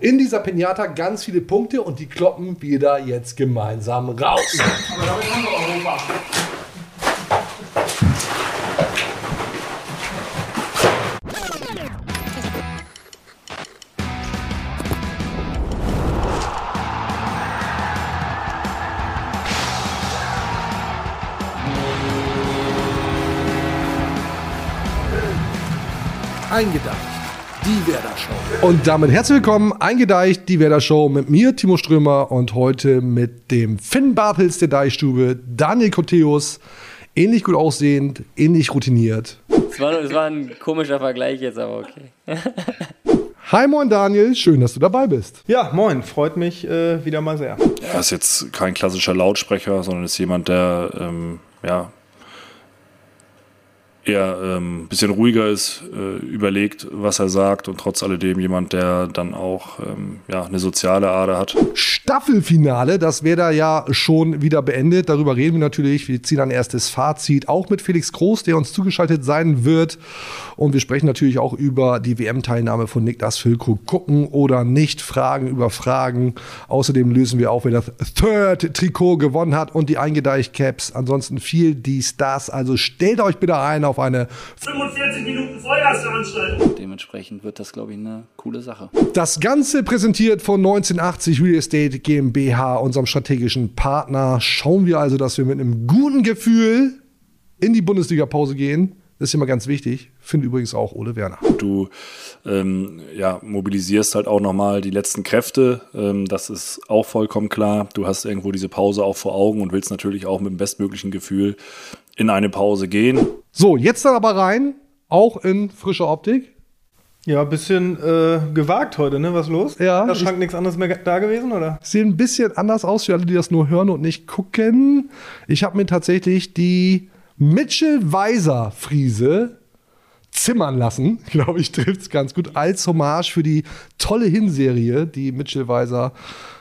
In dieser Pinata ganz viele Punkte und die kloppen wir da jetzt gemeinsam raus. Aber damit haben wir Europa. Eingedacht. Die Werder Show. Und damit herzlich willkommen, eingedeicht, die Werder Show mit mir, Timo Strömer und heute mit dem Finn Bartels der Deichstube, Daniel Koteus, ähnlich gut aussehend, ähnlich routiniert. Es war, es war ein komischer Vergleich jetzt, aber okay. Hi moin Daniel, schön, dass du dabei bist. Ja, moin, freut mich äh, wieder mal sehr. Er ist jetzt kein klassischer Lautsprecher, sondern ist jemand, der ähm, ja, eher ein ähm, bisschen ruhiger ist, äh, überlegt, was er sagt und trotz alledem jemand, der dann auch ähm, ja, eine soziale Ader hat. Staffelfinale, das wäre da ja schon wieder beendet. Darüber reden wir natürlich. Wir ziehen ein erstes Fazit, auch mit Felix Groß, der uns zugeschaltet sein wird. Und wir sprechen natürlich auch über die WM-Teilnahme von Niklas Füllkrug. Gucken oder nicht, Fragen über Fragen. Außerdem lösen wir auch, wer das Third-Trikot gewonnen hat und die Eingedeicht-Caps. Ansonsten viel die Stars. Also stellt euch bitte ein auf eine 45 Minuten Vollgasveranstaltung. Dementsprechend wird das, glaube ich, eine coole Sache. Das Ganze präsentiert von 1980 Real Estate GmbH, unserem strategischen Partner. Schauen wir also, dass wir mit einem guten Gefühl in die Bundesliga-Pause gehen. Das ist immer ganz wichtig. Finde übrigens auch Ole Werner. Du ähm, ja, mobilisierst halt auch nochmal die letzten Kräfte. Ähm, das ist auch vollkommen klar. Du hast irgendwo diese Pause auch vor Augen und willst natürlich auch mit dem bestmöglichen Gefühl in eine Pause gehen. So, jetzt dann aber rein, auch in frische Optik. Ja, ein bisschen äh, gewagt heute, ne? Was los? Ja, Da Schrank nichts anderes mehr da gewesen, oder? Sehen ein bisschen anders aus für alle, die das nur hören und nicht gucken. Ich habe mir tatsächlich die Mitchell Weiser Friese zimmern lassen, glaube ich, trifft es ganz gut, als Hommage für die tolle Hinserie, die Mitchell Weiser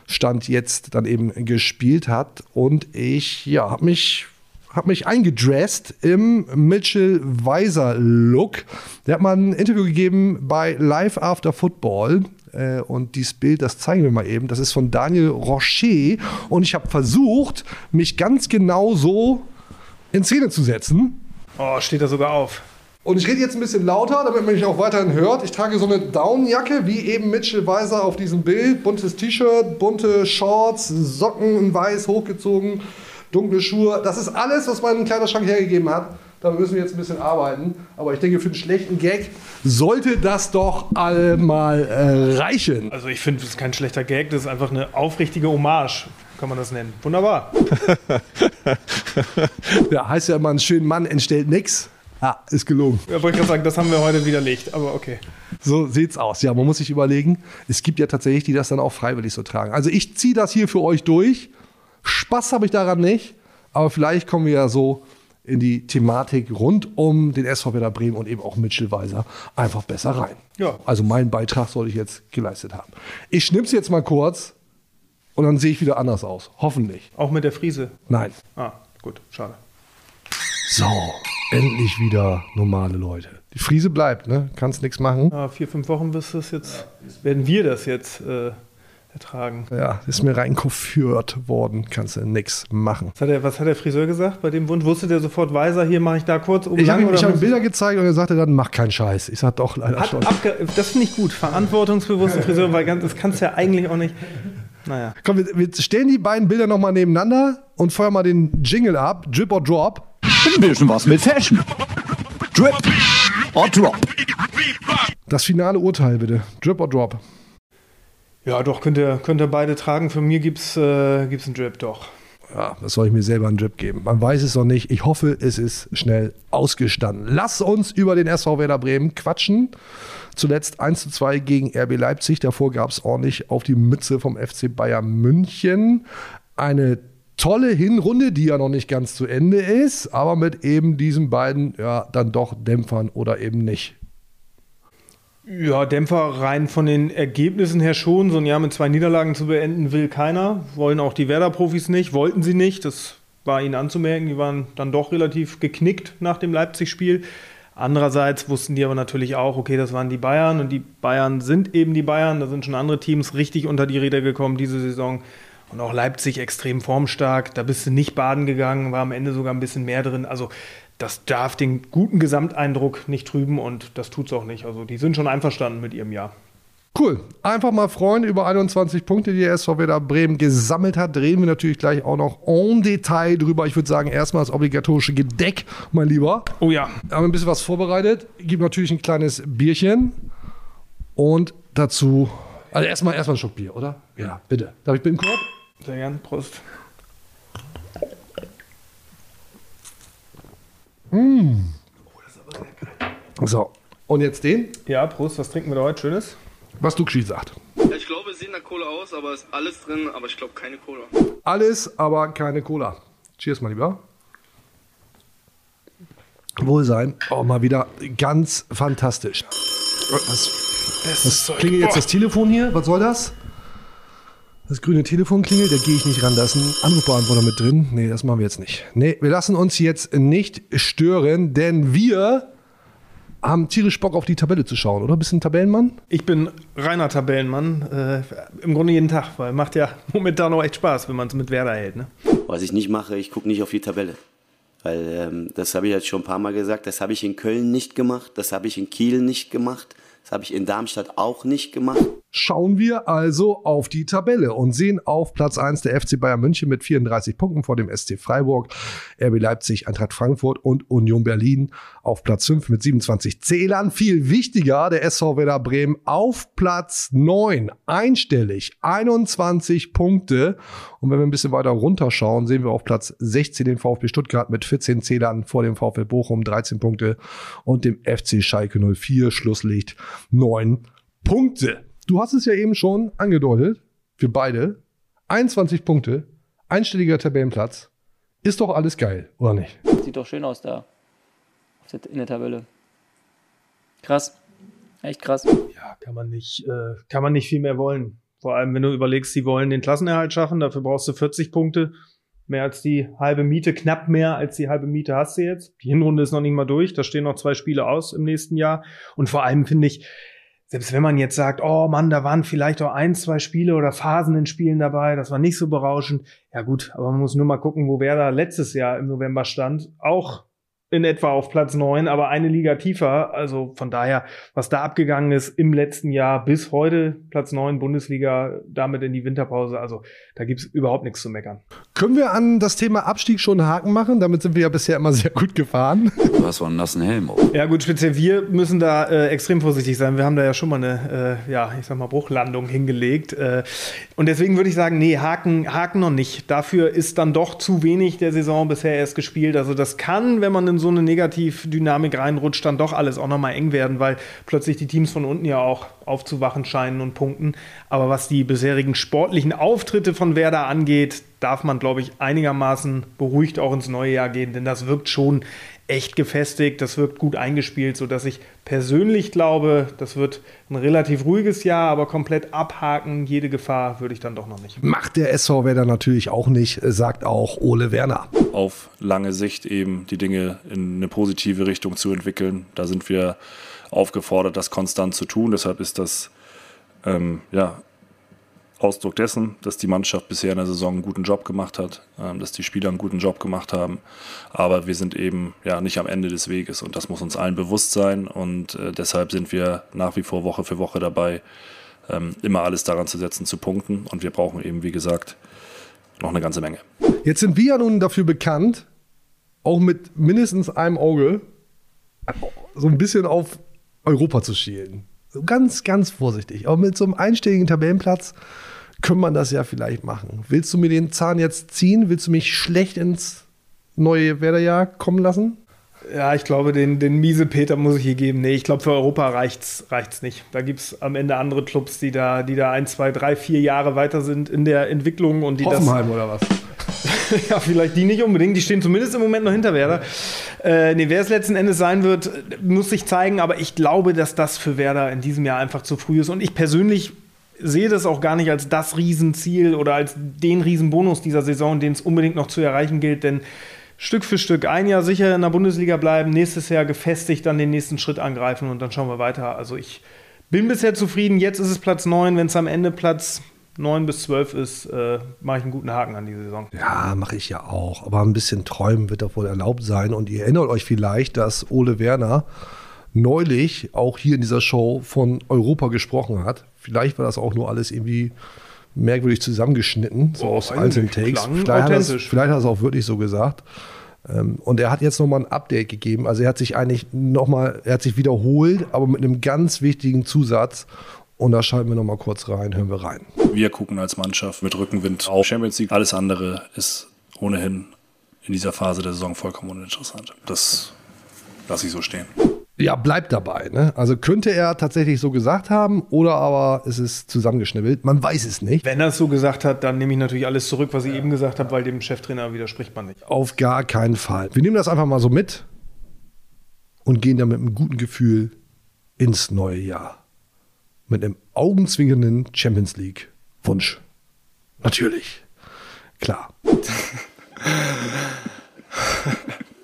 Stand jetzt dann eben gespielt hat. Und ich, ja, habe mich habe mich eingedresst im Mitchell Weiser Look. Der hat mal ein Interview gegeben bei Live After Football. Äh, Und dieses Bild, das zeigen wir mal eben. Das ist von Daniel Rocher. Und ich habe versucht, mich ganz genau so in Szene zu setzen. Oh, steht da sogar auf. Und ich rede jetzt ein bisschen lauter, damit man mich auch weiterhin hört. Ich trage so eine Downjacke, wie eben Mitchell Weiser auf diesem Bild. Buntes T-Shirt, bunte Shorts, Socken in weiß hochgezogen, dunkle Schuhe. Das ist alles, was mein Kleiderschrank hergegeben hat. Da müssen wir jetzt ein bisschen arbeiten. Aber ich denke, für einen schlechten Gag sollte das doch einmal äh, reichen. Also ich finde, das ist kein schlechter Gag, das ist einfach eine aufrichtige Hommage, kann man das nennen. Wunderbar. Ja, heißt ja immer, ein schöner Mann entstellt nix. Ja, ist gelungen. Ja, wollte ich gerade sagen, das haben wir heute widerlegt, aber okay. So sieht's aus. Ja, man muss sich überlegen, es gibt ja tatsächlich, die das dann auch freiwillig so tragen. Also ich ziehe das hier für euch durch. Spaß habe ich daran nicht, aber vielleicht kommen wir ja so in die Thematik rund um den SV Werder Bremen und eben auch Mitchell Weiser einfach besser rein. Ja. Also meinen Beitrag soll ich jetzt geleistet haben. Ich schnipp's jetzt mal kurz und dann sehe ich wieder anders aus. Hoffentlich. Auch mit der Friese. Nein. Ah, gut, schade. So, endlich wieder normale Leute. Die Friese bleibt, ne? Kannst nichts machen. Ah, vier, fünf Wochen bis das jetzt, werden wir das jetzt äh, ertragen. Ja, ist mir reinkoführt worden, kannst du nix machen. Was hat, der, was hat der Friseur gesagt bei dem Wunsch? Wusste der sofort Weiser, hier mache ich da kurz oben Ich habe ihm, hab Bilder gezeigt und er sagte dann, mach keinen Scheiß. Ich sag doch leider Hat schon. das finde ich gut. Verantwortungsbewusste Friseur, weil ganz, das kannst du ja eigentlich auch nicht. Naja. Komm, wir, wir stellen die beiden Bilder nochmal nebeneinander und feuern mal den Jingle ab. Drip or Drop. Ein bisschen was mit Fashion. Drip or Drop. Das finale Urteil bitte. Drip or Drop. Ja, doch, könnt ihr, könnt ihr beide tragen. Für mir gibt's, äh, gibt's einen Drip, doch. Ja, das soll ich mir selber einen Drip geben. Man weiß es noch nicht. Ich hoffe, es ist schnell ausgestanden. Lass uns über den SV Werder Bremen quatschen. Zuletzt 1 zu 2 gegen RB Leipzig. Davor gab es ordentlich auf die Mütze vom FC Bayern München. Eine tolle Hinrunde, die ja noch nicht ganz zu Ende ist, aber mit eben diesen beiden, ja, dann doch Dämpfern oder eben nicht. Ja, Dämpfer rein von den Ergebnissen her schon. So ein Jahr mit zwei Niederlagen zu beenden will keiner. Wollen auch die Werder-Profis nicht, wollten sie nicht. Das war ihnen anzumerken. Die waren dann doch relativ geknickt nach dem Leipzig-Spiel. Andererseits wussten die aber natürlich auch, okay, das waren die Bayern und die Bayern sind eben die Bayern. Da sind schon andere Teams richtig unter die Räder gekommen diese Saison. Und auch Leipzig extrem formstark. Da bist du nicht baden gegangen, war am Ende sogar ein bisschen mehr drin. Also das darf den guten Gesamteindruck nicht trüben und das tut es auch nicht. Also die sind schon einverstanden mit ihrem Jahr. Cool. Einfach mal freuen über 21 Punkte, die der SV Werder Bremen gesammelt hat. Drehen wir natürlich gleich auch noch en Detail drüber. Ich würde sagen, erstmal das obligatorische Gedeck, mein Lieber. Oh ja. Haben ein bisschen was vorbereitet. Gibt natürlich ein kleines Bierchen. Und dazu, also erstmal, erstmal ein Schluck Bier, oder? Ja, bitte. Darf ich bitten, Korb? Sehr gern. Prost. So. Und jetzt den, Ja, Prost. Was trinken wir da heute Schönes? was Duxi sagt. Ich glaube, es sieht nach Cola aus, aber es ist alles drin, aber ich glaube keine Cola. Alles, aber keine Cola. Cheers, mein Lieber. Wohlsein. Oh, mal wieder ganz fantastisch. Was, was klingelt jetzt das Telefon hier? Was soll das? Das grüne Telefon klingelt, da gehe ich nicht ran. Da ist ein Anrufbeantworter mit drin. Nee, das machen wir jetzt nicht. Nee, wir lassen uns jetzt nicht stören, denn wir haben tierisch Bock auf die Tabelle zu schauen, oder? Bist du ein Tabellenmann? Ich bin reiner Tabellenmann. Äh, Im Grunde jeden Tag, weil macht ja momentan auch echt Spaß, wenn man es mit Werder hält. Ne? Was ich nicht mache, ich gucke nicht auf die Tabelle. Weil ähm, das habe ich jetzt schon ein paar Mal gesagt, das habe ich in Köln nicht gemacht, das habe ich in Kiel nicht gemacht, das habe ich in Darmstadt auch nicht gemacht. Schauen wir also auf die Tabelle und sehen auf Platz 1 der FC Bayern München mit 34 Punkten vor dem SC Freiburg, RB Leipzig, Eintracht Frankfurt und Union Berlin auf Platz 5 mit 27 Zählern. Viel wichtiger, der SV Werder Bremen auf Platz 9, einstellig, 21 Punkte. Und wenn wir ein bisschen weiter runterschauen, sehen wir auf Platz 16 den VfB Stuttgart mit 14 Zählern vor dem VfL Bochum 13 Punkte und dem FC Schalke 04 Schlusslicht 9 Punkte. Du hast es ja eben schon angedeutet, für beide. 21 Punkte, einstelliger Tabellenplatz. Ist doch alles geil, oder nicht? Sieht doch schön aus da. In der Tabelle. Krass. Echt krass. Ja, kann man nicht, äh, kann man nicht viel mehr wollen. Vor allem, wenn du überlegst, sie wollen den Klassenerhalt schaffen, dafür brauchst du 40 Punkte. Mehr als die halbe Miete, knapp mehr als die halbe Miete hast du jetzt. Die Hinrunde ist noch nicht mal durch, da stehen noch zwei Spiele aus im nächsten Jahr. Und vor allem finde ich, selbst wenn man jetzt sagt, oh Mann, da waren vielleicht auch ein, zwei Spiele oder Phasen in Spielen dabei, das war nicht so berauschend. Ja gut, aber man muss nur mal gucken, wo Werder letztes Jahr im November stand. Auch in etwa auf Platz neun, aber eine Liga tiefer. Also von daher, was da abgegangen ist im letzten Jahr bis heute, Platz neun Bundesliga, damit in die Winterpause. Also da gibt's überhaupt nichts zu meckern. Können wir an das Thema Abstieg schon einen Haken machen? Damit sind wir ja bisher immer sehr gut gefahren. Du hast so einen nassen Helm auf. Ja gut, speziell wir müssen da äh, extrem vorsichtig sein. Wir haben da ja schon mal eine, äh, ja, ich sag mal, Bruchlandung hingelegt. Äh, und deswegen würde ich sagen, nee, Haken, Haken noch nicht. Dafür ist dann doch zu wenig der Saison bisher erst gespielt. Also das kann, wenn man in so eine Negativdynamik reinrutscht, dann doch alles auch nochmal eng werden, weil plötzlich die Teams von unten ja auch aufzuwachen scheinen und punkten. Aber was die bisherigen sportlichen Auftritte von Werder angeht, darf man, glaube ich, einigermaßen beruhigt auch ins neue Jahr gehen, denn das wirkt schon echt gefestigt, das wirkt gut eingespielt, sodass ich persönlich glaube, das wird ein relativ ruhiges Jahr, aber komplett abhaken, jede Gefahr würde ich dann doch noch nicht. Macht der SV Werder natürlich auch nicht, sagt auch Ole Werner. auf lange Sicht eben die Dinge in eine positive Richtung zu entwickeln. Da sind wir aufgefordert, das konstant zu tun. Deshalb ist das ähm, ja, Ausdruck dessen, dass die Mannschaft bisher in der Saison einen guten Job gemacht hat, ähm, dass die Spieler einen guten Job gemacht haben. Aber wir sind eben ja nicht am Ende des Weges und das muss uns allen bewusst sein. Und äh, deshalb sind wir nach wie vor Woche für Woche dabei, ähm, immer alles daran zu setzen, zu punkten. Und wir brauchen eben, wie gesagt, noch eine ganze Menge. Jetzt sind wir ja nun dafür bekannt, auch mit mindestens einem Auge so ein bisschen auf Europa zu schielen. Ganz, ganz vorsichtig. Aber mit so einem einstelligen Tabellenplatz kann man das ja vielleicht machen. Willst du mir den Zahn jetzt ziehen? Willst du mich schlecht ins neue Werderjahr kommen lassen? Ja, ich glaube, den, den miese Peter muss ich hier geben. Nee, ich glaube, für Europa reicht's, reicht's nicht. Da gibt's am Ende andere Clubs, die da, die da ein, zwei, drei, vier Jahre weiter sind in der Entwicklung und die Hoffenheim oder was? das. ja, vielleicht die nicht unbedingt. Die stehen zumindest im Moment noch hinter Werder. Äh, nee, wer es letzten Endes sein wird, muss sich zeigen. Aber ich glaube, dass das für Werder in diesem Jahr einfach zu früh ist. Und ich persönlich sehe das auch gar nicht als das Riesenziel oder als den Riesenbonus dieser Saison, den es unbedingt noch zu erreichen gilt, denn Stück für Stück ein Jahr sicher in der Bundesliga bleiben, nächstes Jahr gefestigt dann den nächsten Schritt angreifen und dann schauen wir weiter. Also ich bin bisher zufrieden. Jetzt ist es Platz 9. Wenn es am Ende Platz 9 bis 12 ist, äh, mache ich einen guten Haken an die Saison. Ja, mache ich ja auch. Aber ein bisschen träumen wird doch wohl erlaubt sein. Und ihr erinnert euch vielleicht, dass Ole Werner neulich auch hier in dieser Show von Europa gesprochen hat. Vielleicht war das auch nur alles irgendwie merkwürdig zusammengeschnitten, so Oh, aus einzelnen nicht, Takes. Vielleicht hat, er es, authentisch. vielleicht hat er es auch wirklich so gesagt. Ähm, Und er hat jetzt nochmal ein Update gegeben. Also er hat sich eigentlich nochmal, er hat sich wiederholt, aber mit einem ganz wichtigen Zusatz. Und da schalten wir nochmal kurz rein, hören wir rein. Wir gucken als Mannschaft mit Rückenwind auf Champions League. Alles andere ist ohnehin in dieser Phase der Saison vollkommen uninteressant. Das lasse ich so stehen. Ja, bleibt dabei. Ne? Also könnte er tatsächlich so gesagt haben oder aber es ist zusammengeschnibbelt. Man weiß es nicht. Wenn er es so gesagt hat, dann nehme ich natürlich alles zurück, was ich eben gesagt habe, weil dem Cheftrainer widerspricht man nicht. Auf gar keinen Fall. Wir nehmen das einfach mal so mit und gehen dann mit einem guten Gefühl ins neue Jahr. Mit einem augenzwingenden Champions League Wunsch. Natürlich. Klar.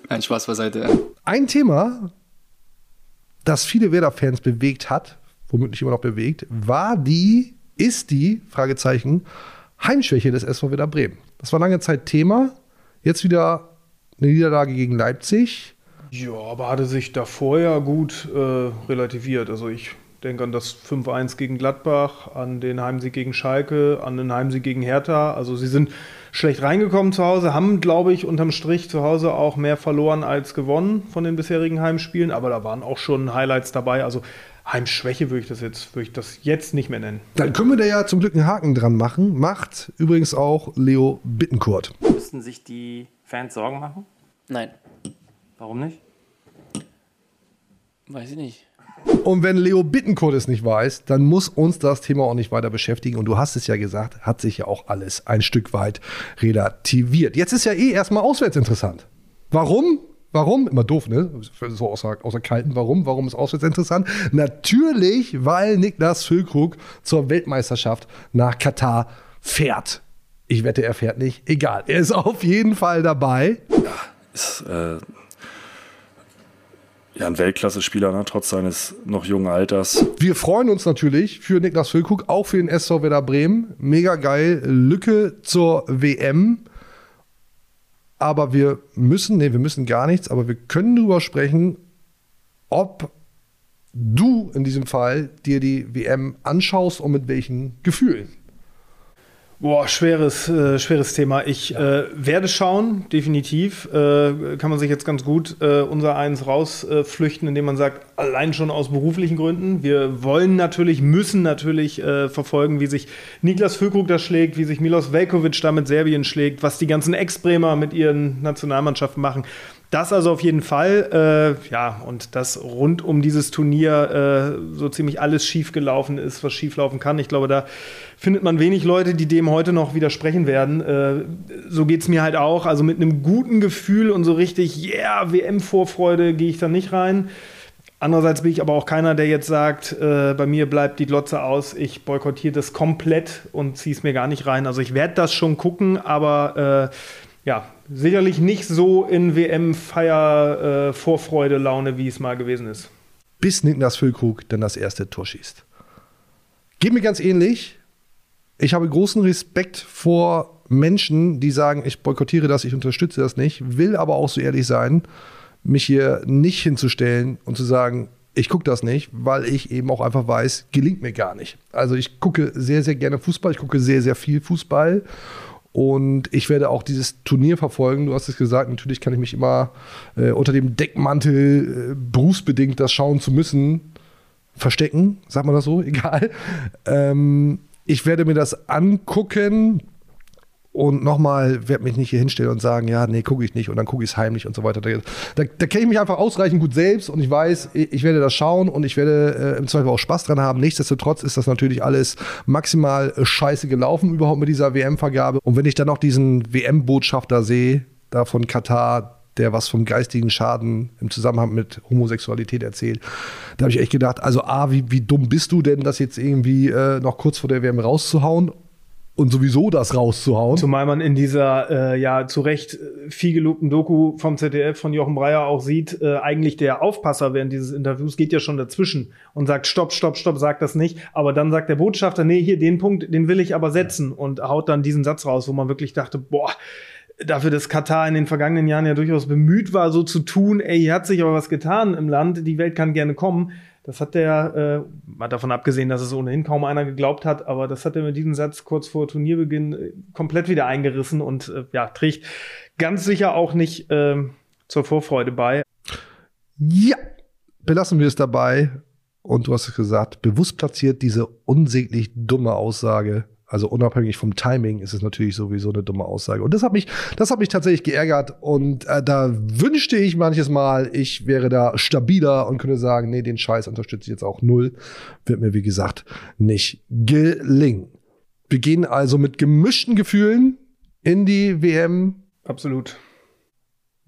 Ein Spaß beiseite. Ein Thema, das viele Werder-Fans bewegt hat, womöglich immer noch bewegt, war die, ist die, Fragezeichen, Heimschwäche des SV Werder Bremen. Das war lange Zeit Thema. Jetzt wieder eine Niederlage gegen Leipzig. Ja, aber hatte sich davor ja gut äh, relativiert. Also ich denke an das 5-1 gegen Gladbach, an den Heimsieg gegen Schalke, an den Heimsieg gegen Hertha. Also sie sind schlecht reingekommen zu Hause, haben, glaube ich, unterm Strich zu Hause auch mehr verloren als gewonnen von den bisherigen Heimspielen. Aber da waren auch schon Highlights dabei. Also Heimschwäche würde ich das jetzt, würde ich das jetzt nicht mehr nennen. Dann können wir da ja zum Glück einen Haken dran machen. Macht übrigens auch Leo Bittenkurt. Müssten sich die Fans Sorgen machen? Nein, Warum nicht? weiß ich nicht. Und wenn Leo Bittenkurt es nicht weiß, dann muss uns das Thema auch nicht weiter beschäftigen. Und du hast es ja gesagt, hat sich ja auch alles ein Stück weit relativiert. Jetzt ist ja eh erstmal auswärts interessant. Warum? Warum? Immer doof, ne? So außer, außer Kalten. Warum? Warum ist auswärts interessant? Natürlich, weil Niklas Füllkrug zur Weltmeisterschaft nach Katar fährt. Ich wette, er fährt nicht. Egal. Er ist auf jeden Fall dabei. Ist äh, ja ein Weltklasse-Spieler, ne? trotz seines noch jungen Alters. Wir freuen uns natürlich für Niklas Füllkrug, auch für den SV Werder Bremen. Mega geil. Lücke zur WM. Aber wir müssen, nee, wir müssen gar nichts, aber wir können darüber sprechen, ob du in diesem Fall dir die WM anschaust und mit welchen Gefühlen. Boah, schweres, äh, schweres Thema. Ich äh, werde schauen, definitiv. Äh, kann man sich jetzt ganz gut äh, unser eins rausflüchten, indem man sagt, allein schon aus beruflichen Gründen. Wir wollen natürlich, müssen natürlich äh, verfolgen, wie sich Niklas Füllkrug da schlägt, wie sich Milos Velkovic da mit Serbien schlägt, was die ganzen Ex-Bremer mit ihren Nationalmannschaften machen. Das also auf jeden Fall, äh, ja, und dass rund um dieses Turnier äh, so ziemlich alles schiefgelaufen ist, was schieflaufen kann. Ich glaube, da findet man wenig Leute, die dem heute noch widersprechen werden. Äh, so geht es mir halt auch. Also mit einem guten Gefühl und so richtig, yeah, WM-Vorfreude gehe ich da nicht rein. Andererseits bin ich aber auch keiner, der jetzt sagt, äh, bei mir bleibt die Glotze aus, ich boykottiere das komplett und ziehe es mir gar nicht rein. Also ich werde das schon gucken, aber äh, ja, sicherlich nicht so in WM-Feier-Vorfreude-Laune, wie es mal gewesen ist. Bis Niklas Füllkrug dann das erste Tor schießt. Geht mir ganz ähnlich. Ich habe großen Respekt vor Menschen, die sagen, ich boykottiere das, ich unterstütze das nicht, will aber auch so ehrlich sein, mich hier nicht hinzustellen und zu sagen, ich gucke das nicht, weil ich eben auch einfach weiß, gelingt mir gar nicht. Also ich gucke sehr, sehr gerne Fußball, ich gucke sehr, sehr viel Fußball und ich werde auch dieses Turnier verfolgen. Du hast es gesagt, natürlich kann ich mich immer äh, unter dem Deckmantel, äh, berufsbedingt das schauen zu müssen, verstecken, sagt man das so, egal. Ähm, ich werde mir das angucken und nochmal, werde mich nicht hier hinstellen und sagen, ja, nee, gucke ich nicht und dann gucke ich es heimlich und so weiter. Da, da, da kenne ich mich einfach ausreichend gut selbst und ich weiß, ich, ich werde das schauen und ich werde äh, im Zweifel auch Spaß dran haben. Nichtsdestotrotz ist das natürlich alles maximal scheiße gelaufen überhaupt mit dieser WM-Vergabe. Und wenn ich dann noch diesen WM-Botschafter sehe, da von Katar, der was vom geistigen Schaden im Zusammenhang mit Homosexualität erzählt. Da habe ich echt gedacht, also A, wie, wie dumm bist du denn, das jetzt irgendwie äh, noch kurz vor der WM rauszuhauen? Und sowieso das rauszuhauen. Zumal man in dieser äh, ja zu Recht äh, viel gelobten Doku vom ZDF von Jochen Breyer auch sieht, äh, eigentlich der Aufpasser während dieses Interviews geht ja schon dazwischen und sagt stopp, stopp, stopp, sagt das nicht. Aber dann sagt der Botschafter, nee, hier den Punkt, den will ich aber setzen und haut dann diesen Satz raus, wo man wirklich dachte, boah, dafür, dass Katar in den vergangenen Jahren ja durchaus bemüht war, so zu tun, ey, hier hat sich aber was getan im Land, die Welt kann gerne kommen. Das hat der, äh, mal davon abgesehen, dass es ohnehin kaum einer geglaubt hat, aber das hat er mit diesem Satz kurz vor Turnierbeginn äh, komplett wieder eingerissen und äh, ja, trägt ganz sicher auch nicht äh, zur Vorfreude bei. Ja, belassen wir es dabei. Und du hast es gesagt, bewusst platziert diese unsäglich dumme Aussage also unabhängig vom Timing ist es natürlich sowieso eine dumme Aussage. Und das hat mich, das hat mich tatsächlich geärgert. Und äh, da wünschte ich manches Mal, ich wäre da stabiler und könnte sagen, nee, den Scheiß unterstütze ich jetzt auch null. Wird mir, wie gesagt, nicht gelingen. Wir gehen also mit gemischten Gefühlen in die WM. Absolut.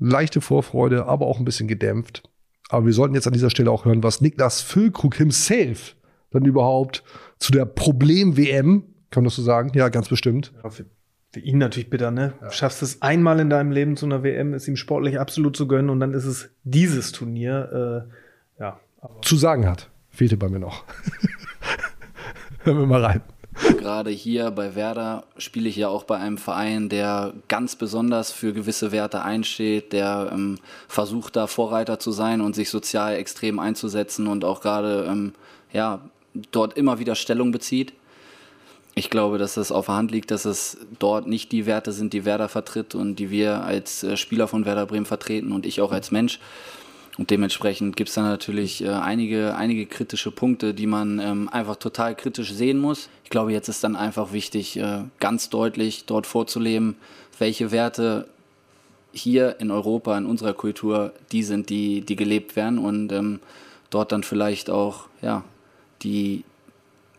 Leichte Vorfreude, aber auch ein bisschen gedämpft. Aber wir sollten jetzt an dieser Stelle auch hören, was Niklas Füllkrug himself dann überhaupt zu der Problem-WM kann man das so sagen? Ja, ganz bestimmt. Ja, für, für, ihn natürlich bitter, ne? Ja. Schaffst es einmal in deinem Leben zu einer WM, ist ihm sportlich absolut zu gönnen und dann ist es dieses Turnier. Äh, ja. zu sagen hat, fehlte bei mir noch. Hören wir mal rein. Gerade hier bei Werder spiele ich ja auch bei einem Verein, der ganz besonders für gewisse Werte einsteht, der ähm, versucht, da Vorreiter zu sein und sich sozial extrem einzusetzen und auch gerade ähm, ja, dort immer wieder Stellung bezieht. Ich glaube, dass es auf der Hand liegt, dass es dort nicht die Werte sind, die Werder vertritt und die wir als äh, Spieler von Werder Bremen vertreten und ich auch als Mensch. Und dementsprechend gibt es da natürlich äh, einige, einige kritische Punkte, die man ähm, einfach total kritisch sehen muss. Ich glaube, jetzt ist dann einfach wichtig, äh, ganz deutlich dort vorzuleben, welche Werte hier in Europa, in unserer Kultur, die sind, die, die gelebt werden und ähm, dort dann vielleicht auch ja, die,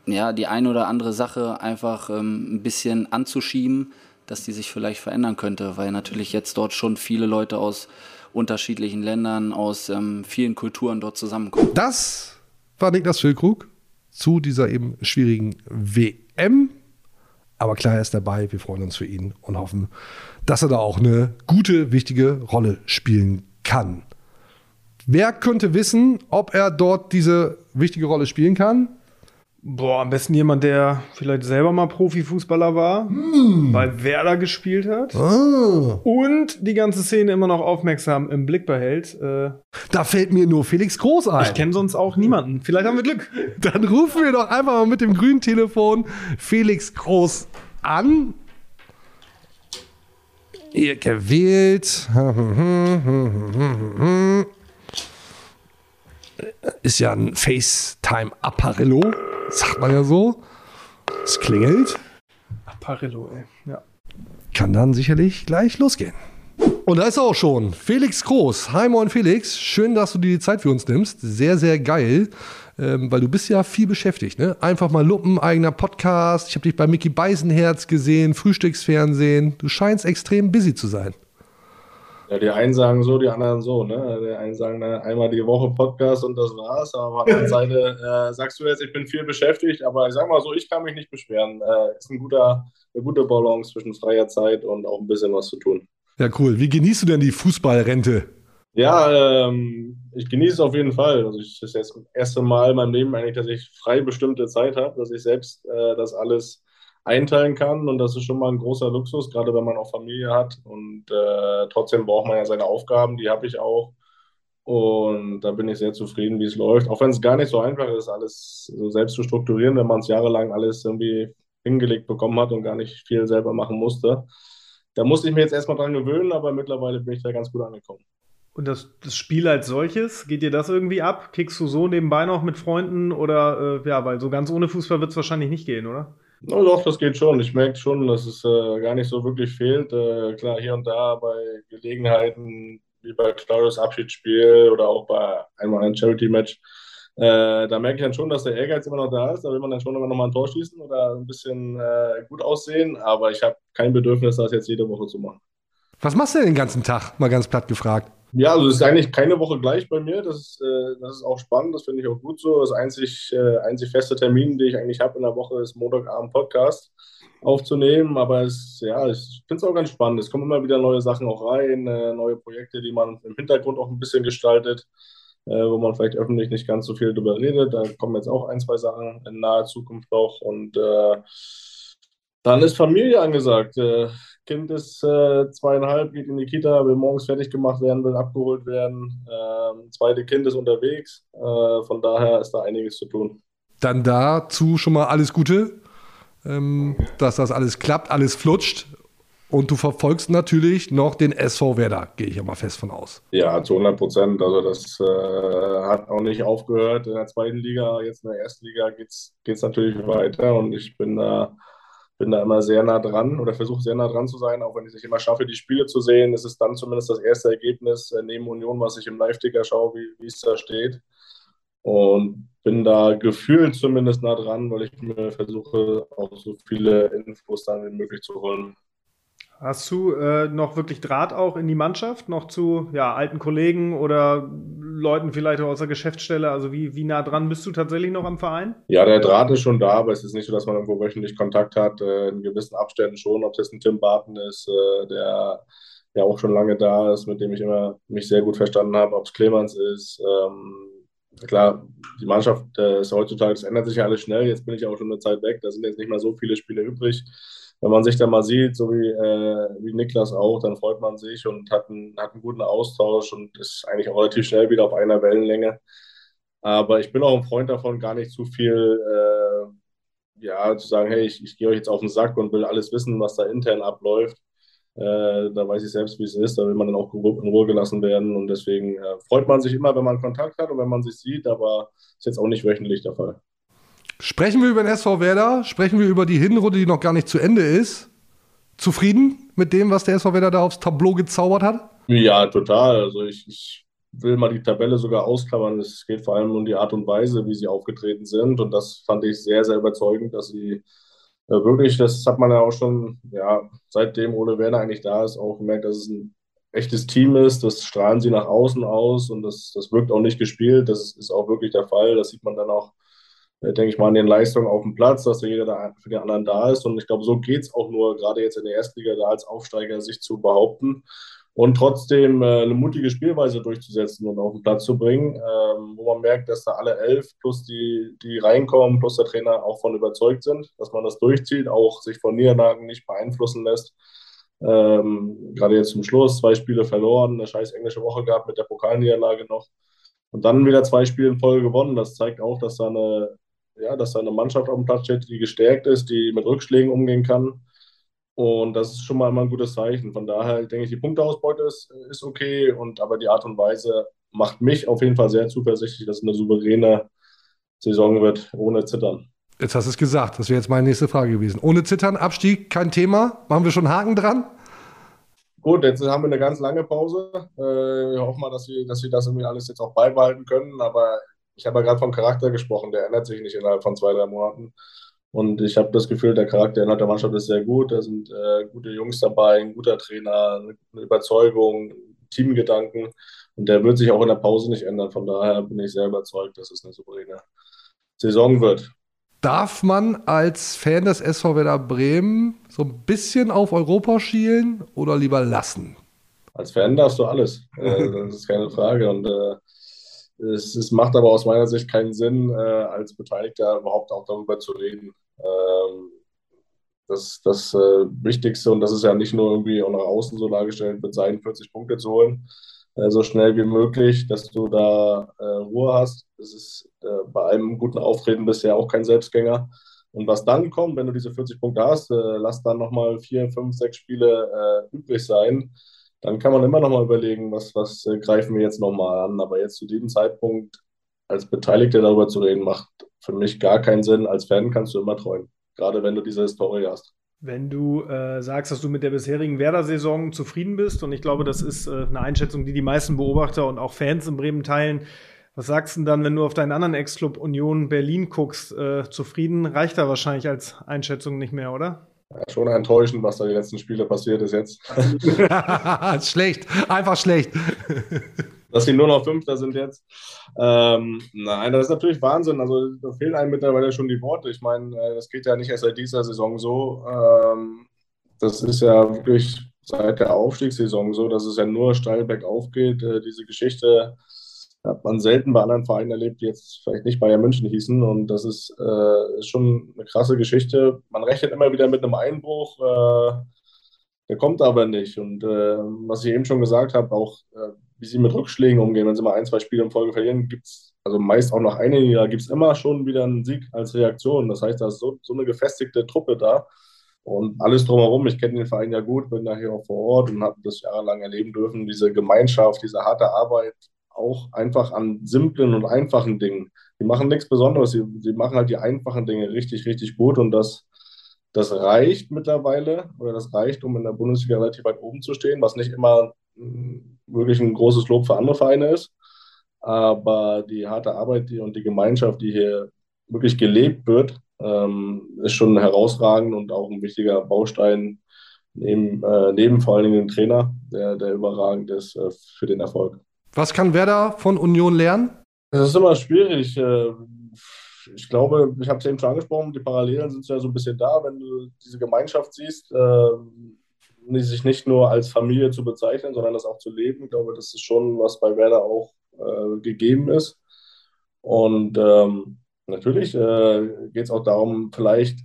ja, die eine oder andere Sache einfach ähm, ein bisschen anzuschieben, dass die sich vielleicht verändern könnte, weil natürlich jetzt dort schon viele Leute aus unterschiedlichen Ländern, aus ähm, vielen Kulturen dort zusammenkommen. Das war Niklas Füllkrug zu dieser eben schwierigen WM. Aber klar, er ist dabei. Wir freuen uns für ihn und hoffen, dass er da auch eine gute, wichtige Rolle spielen kann. Wer könnte wissen, ob er dort diese wichtige Rolle spielen kann? Boah, am besten jemand, der vielleicht selber mal Profifußballer war, hm. bei Werder gespielt hat ah. und die ganze Szene immer noch aufmerksam im Blick behält. Äh, da fällt mir nur Felix Groß ein. Ich kenne sonst auch niemanden. Vielleicht haben wir Glück. Dann rufen wir doch einfach mal mit dem grünen Telefon Felix Groß an. Ihr gewählt. Ist ja ein FaceTime-Apparillo. Sagt man ja so. Es klingelt. Apparillo, ey. Ja. Kann dann sicherlich gleich losgehen. Und da ist er auch schon. Felix Groß. Hi, moin Felix. Schön, dass du dir die Zeit für uns nimmst. Sehr, sehr geil. Ähm, weil du bist ja viel beschäftigt. Ne? Einfach mal Luppen, eigener Podcast. Ich habe dich bei Mickey Beisenherz gesehen, Frühstücksfernsehen. Du scheinst extrem busy zu sein. Ja, die einen sagen so, die anderen so. Ne? Die einen sagen einmal die Woche Podcast und das war's. Aber auf der anderen Seite äh, sagst du jetzt, ich bin viel beschäftigt. Aber ich sag mal so, ich kann mich nicht beschweren. Äh, ist ein guter, eine gute Balance zwischen freier Zeit und auch ein bisschen was zu tun. Ja, cool. Wie genießt du denn die Fußballrente? Ja, ähm, ich genieße es auf jeden Fall. Also ich, das ist das erste Mal in meinem Leben eigentlich, dass ich frei bestimmte Zeit habe, dass ich selbst äh, das alles einteilen kann. Und das ist schon mal ein großer Luxus, gerade wenn man auch Familie hat. Und äh, trotzdem braucht man ja seine Aufgaben, die habe ich auch. Und da bin ich sehr zufrieden, wie es läuft. Auch wenn es gar nicht so einfach ist, alles so selbst zu strukturieren, wenn man es jahrelang alles irgendwie hingelegt bekommen hat und gar nicht viel selber machen musste. Da musste ich mir jetzt erstmal dran gewöhnen, aber mittlerweile bin ich da ganz gut angekommen. Und das, das Spiel als solches, geht dir das irgendwie ab? Kickst du so nebenbei noch mit Freunden oder äh, ja, weil so ganz ohne Fußball wird es wahrscheinlich nicht gehen, oder? Na doch, das geht schon. Ich merke schon, dass es äh, gar nicht so wirklich fehlt. Äh, klar, hier und da bei Gelegenheiten wie bei Claudius Abschiedsspiel oder auch bei einmal ein Charity-Match, äh, da merke ich dann schon, dass der Ehrgeiz immer noch da ist. Da will man dann schon immer noch mal ein Tor schießen oder ein bisschen äh, gut aussehen. Aber ich habe kein Bedürfnis, das jetzt jede Woche zu machen. Was machst du denn den ganzen Tag? Mal ganz platt gefragt. Ja, also es ist eigentlich keine Woche gleich bei mir. Das ist, äh, das ist auch spannend, das finde ich auch gut so. Das einzig, äh, einzig feste Termin, den ich eigentlich habe in der Woche, ist Montagabend Podcast. aufzunehmen. Aber es, ja, ich finde es auch ganz spannend. Es kommen immer wieder neue Sachen auch rein, äh, neue Projekte, die man im Hintergrund auch ein bisschen gestaltet, äh, wo man vielleicht öffentlich nicht ganz so viel drüber redet. Da kommen jetzt auch ein, zwei Sachen in naher Zukunft noch. Und äh, dann ist Familie angesagt. Äh, kind ist äh, zweieinhalb, geht in die Kita, will morgens fertig gemacht werden, will abgeholt werden. Ähm, zweite Kind ist unterwegs. Äh, von daher ist da einiges zu tun. Dann dazu schon mal alles Gute, ähm, dass das alles klappt, alles flutscht. Und du verfolgst natürlich noch den SV Werder, gehe ich ja mal fest von aus. Ja, zu 100 Prozent. Also das äh, hat auch nicht aufgehört in der zweiten Liga. Jetzt in der ersten Liga geht es natürlich weiter und ich bin da bin da immer sehr nah dran oder versuche sehr nah dran zu sein, auch wenn ich es nicht immer schaffe, die Spiele zu sehen. ist Es dann zumindest das erste Ergebnis äh, neben Union, was ich im Live-Ticker schaue, wie es da steht. Und bin da gefühlt zumindest nah dran, weil ich mir versuche, auch so viele Infos dann wie möglich zu holen. Hast du äh, noch wirklich Draht auch in die Mannschaft, noch zu ja, alten Kollegen oder Leuten vielleicht auch aus der Geschäftsstelle? Also wie, wie nah dran bist du tatsächlich noch am Verein? Ja, der Draht ist schon da, aber es ist nicht so, dass man irgendwo wöchentlich Kontakt hat, äh, in gewissen Abständen schon, ob das ein Tim Barton ist, äh, der ja auch schon lange da ist, mit dem ich immer mich sehr gut verstanden habe, ob es Clemens ist. Ähm, klar, die Mannschaft äh, ist heutzutage, es ändert sich ja alles schnell, jetzt bin ich auch schon eine Zeit weg, da sind jetzt nicht mehr so viele Spiele übrig wenn man sich da mal sieht, so wie, äh, wie Niklas auch, dann freut man sich und hat einen, hat einen guten Austausch und ist eigentlich auch relativ schnell wieder auf einer Wellenlänge. Aber ich bin auch ein Freund davon, gar nicht zu viel äh, ja, zu sagen, hey, ich, ich gehe euch jetzt auf den Sack und will alles wissen, was da intern abläuft. Äh, da weiß ich selbst, wie es ist. Da will man dann auch in Ruhe gelassen werden. Und deswegen äh, freut man sich immer, wenn man Kontakt hat und wenn man sich sieht, aber ist jetzt auch nicht wöchentlich der Fall. Sprechen wir über den SV Werder, sprechen wir über die Hinrunde, die noch gar nicht zu Ende ist. Zufrieden mit dem, was der SV Werder da aufs Tableau gezaubert hat? Ja, total. Also ich, ich will mal die Tabelle sogar ausklammern. Es geht vor allem um die Art und Weise, wie sie aufgetreten sind. Und das fand ich sehr, sehr überzeugend, dass sie äh, wirklich, das hat man ja auch schon, ja, seitdem Ole Werner eigentlich da ist, auch gemerkt, dass es ein echtes Team ist. Das strahlen sie nach außen aus und das, das wirkt auch nicht gespielt. Das ist auch wirklich der Fall. Das sieht man dann auch denke ich mal, an den Leistungen auf dem Platz, dass da jeder für den anderen da ist. Und ich glaube, so geht es auch nur, gerade jetzt in der Erstliga, da als Aufsteiger sich zu behaupten und trotzdem äh, eine mutige Spielweise durchzusetzen und auf den Platz zu bringen, ähm, wo man merkt, dass da alle elf plus die, die reinkommen, plus der Trainer auch von überzeugt sind, dass man das durchzieht, auch sich von Niederlagen nicht beeinflussen lässt. Ähm, gerade jetzt zum Schluss zwei Spiele verloren, eine scheiß englische Woche gehabt mit der Pokalniederlage noch. Und dann wieder zwei Spiele in Folge gewonnen. Das zeigt auch, dass da eine ja, dass da eine Mannschaft auf dem Platz steht, die gestärkt ist, die mit Rückschlägen umgehen kann. Und das ist schon mal immer ein gutes Zeichen. Von daher denke ich, die Punkteausbeute ist, ist okay, und aber die Art und Weise macht mich auf jeden Fall sehr zuversichtlich, dass es eine souveräne Saison wird, ohne Zittern. Jetzt hast du es gesagt, das wäre jetzt meine nächste Frage gewesen. Ohne Zittern, Abstieg, kein Thema. Machen wir schon Haken dran? Gut, jetzt haben wir eine ganz lange Pause. Äh, ich hoffe mal, dass wir, dass wir das irgendwie alles jetzt auch beibehalten können. Aber ich habe ja gerade vom Charakter gesprochen, der ändert sich nicht innerhalb von zwei, drei Monaten. Und ich habe das Gefühl, der Charakter innerhalb der Mannschaft ist sehr gut. Da sind äh, gute Jungs dabei, ein guter Trainer, eine Überzeugung, Teamgedanken. Und der wird sich auch in der Pause nicht ändern. Von daher bin ich sehr überzeugt, dass es eine souveräne Saison wird. Darf man als Fan des SV Werder Bremen so ein bisschen auf Europa schielen oder lieber lassen? Als Fan darfst du alles. äh, das ist keine Frage. Und äh, es, es, macht aber aus meiner Sicht keinen Sinn, äh, als Beteiligter überhaupt auch darüber zu reden. Ähm, das das äh, Wichtigste, und das ist ja nicht nur irgendwie auch nach außen so dargestellt, wird sein, 40 Punkte zu holen, äh, so schnell wie möglich, dass du da äh, Ruhe hast. Das ist äh, bei einem guten Auftreten bisher auch kein Selbstgänger. Und was dann kommt, wenn du diese 40 Punkte hast, äh, lass dann nochmal vier, fünf, sechs Spiele übrig sein dann kann man immer noch mal überlegen, was, was äh, greifen wir jetzt nochmal an. Aber jetzt zu diesem Zeitpunkt als Beteiligter darüber zu reden, macht für mich gar keinen Sinn. Als Fan kannst du immer träumen, gerade wenn du diese Historie hast. Wenn du äh, sagst, dass du mit der bisherigen Werder-Saison zufrieden bist, und ich glaube, das ist äh, eine Einschätzung, die die meisten Beobachter und auch Fans in Bremen teilen, was sagst du dann, wenn du auf deinen anderen Ex-Club Union Berlin guckst? Äh, zufrieden reicht da wahrscheinlich als Einschätzung nicht mehr, oder? Schon enttäuschend, was da die letzten Spiele passiert ist jetzt. schlecht, einfach schlecht. dass sie nur noch Fünfter sind jetzt. Ähm, nein, das ist natürlich Wahnsinn. Also da fehlen einem mittlerweile schon die Worte. Ich meine, äh, das geht ja nicht erst seit dieser Saison so. Ähm, das ist ja wirklich seit der Aufstiegssaison so, dass es ja nur steil bergauf geht. Äh, diese Geschichte hat man selten bei anderen Vereinen erlebt, die jetzt vielleicht nicht Bayern München hießen. Und das ist, äh, ist schon eine krasse Geschichte. Man rechnet immer wieder mit einem Einbruch. Äh, der kommt aber nicht. Und äh, was ich eben schon gesagt habe, auch äh, wie sie mit Rückschlägen umgehen, wenn sie mal ein, zwei Spiele in Folge verlieren, gibt es, also meist auch nach einem Jahr, gibt es immer schon wieder einen Sieg als Reaktion. Das heißt, da ist so, so eine gefestigte Truppe da. Und alles drumherum, ich kenne den Verein ja gut, bin da hier auch vor Ort und habe das jahrelang erleben dürfen, diese Gemeinschaft, diese harte Arbeit, auch einfach an simplen und einfachen Dingen. Die machen nichts Besonderes, sie, sie machen halt die einfachen Dinge richtig, richtig gut und das, das reicht mittlerweile oder das reicht, um in der Bundesliga relativ weit oben zu stehen, was nicht immer hm, wirklich ein großes Lob für andere Vereine ist. Aber die harte Arbeit die, und die Gemeinschaft, die hier wirklich gelebt wird, ähm, ist schon herausragend und auch ein wichtiger Baustein neben, äh, neben vor allen Dingen dem Trainer, der, der überragend ist äh, für den Erfolg. Was kann Werder von Union lernen? Das ist immer schwierig. Äh, ich glaube, ich habe es eben schon angesprochen, die Parallelen sind ja so ein bisschen da, wenn du diese Gemeinschaft siehst, äh, sich nicht nur als Familie zu bezeichnen, sondern das auch zu leben. Ich glaube, das ist schon, was bei Werder auch äh, gegeben ist. Und ähm, Natürlich äh, geht es auch darum, vielleicht,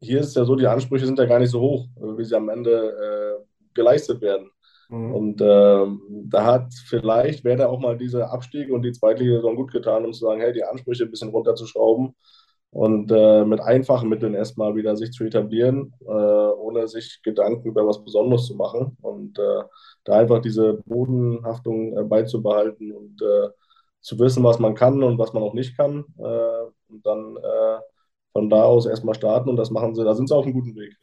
hier ist es ja so, die Ansprüche sind ja gar nicht so hoch, wie sie am Ende äh, geleistet werden. Mhm. Und äh, da hat vielleicht, wäre da auch mal diese Abstiege und die Zweitliga-Saison gut getan, um zu sagen, hey, die Ansprüche ein bisschen runterzuschrauben und äh, mit einfachen Mitteln erstmal wieder sich zu etablieren, äh, ohne sich Gedanken über was Besonderes zu machen und da einfach diese Bodenhaftung beizubehalten und zu wissen, was man kann und was man auch nicht kann. Äh, und dann äh, von da aus erstmal starten und das machen sie, da sind sie auf einem guten Weg.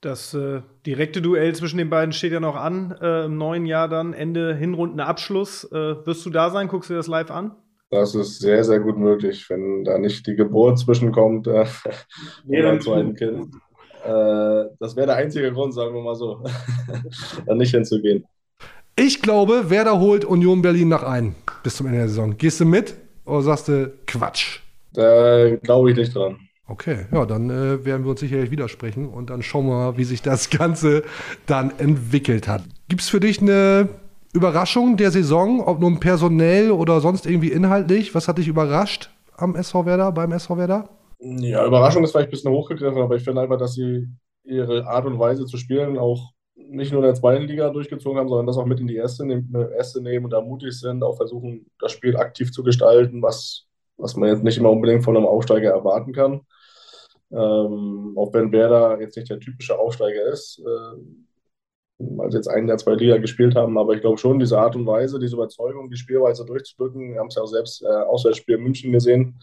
Das äh, direkte Duell zwischen den beiden steht ja noch an, äh, im neuen Jahr dann, Ende Hinrundenabschluss. Äh, wirst du da sein? Guckst du dir das live an? Das ist sehr, sehr gut möglich, wenn da nicht die Geburt zwischenkommt äh, nee, beim zweiten Kind. Äh, das wäre der einzige Grund, sagen wir mal so, da nicht hinzugehen. Ich glaube, Werder holt Union Berlin nach ein bis zum Ende der Saison. Gehst du mit oder sagst du Quatsch? Da glaube ich nicht dran. Okay, ja, dann äh, werden wir uns sicherlich widersprechen und dann schauen wir mal, wie sich das Ganze dann entwickelt hat. Gibt es für dich eine Überraschung der Saison, ob nun personell oder sonst irgendwie inhaltlich? Was hat dich überrascht am SV Werder, beim SV Werder? Ja, Überraschung ist vielleicht ein bisschen hochgegriffen, aber ich finde einfach, dass sie ihre Art und Weise zu spielen auch nicht nur in der zweiten Liga durchgezogen haben, sondern das auch mit in die erste, erste nehmen und da mutig sind, auch versuchen, das Spiel aktiv zu gestalten, was, was man jetzt nicht immer unbedingt von einem Aufsteiger erwarten kann. Ähm, auch wenn Werder jetzt nicht der typische Aufsteiger ist, äh, weil sie jetzt einen der zwei Liga gespielt haben, aber ich glaube schon, diese Art und Weise, diese Überzeugung, die Spielweise durchzudrücken, wir haben es ja auch selbst äh, Auswärtsspiel in München gesehen,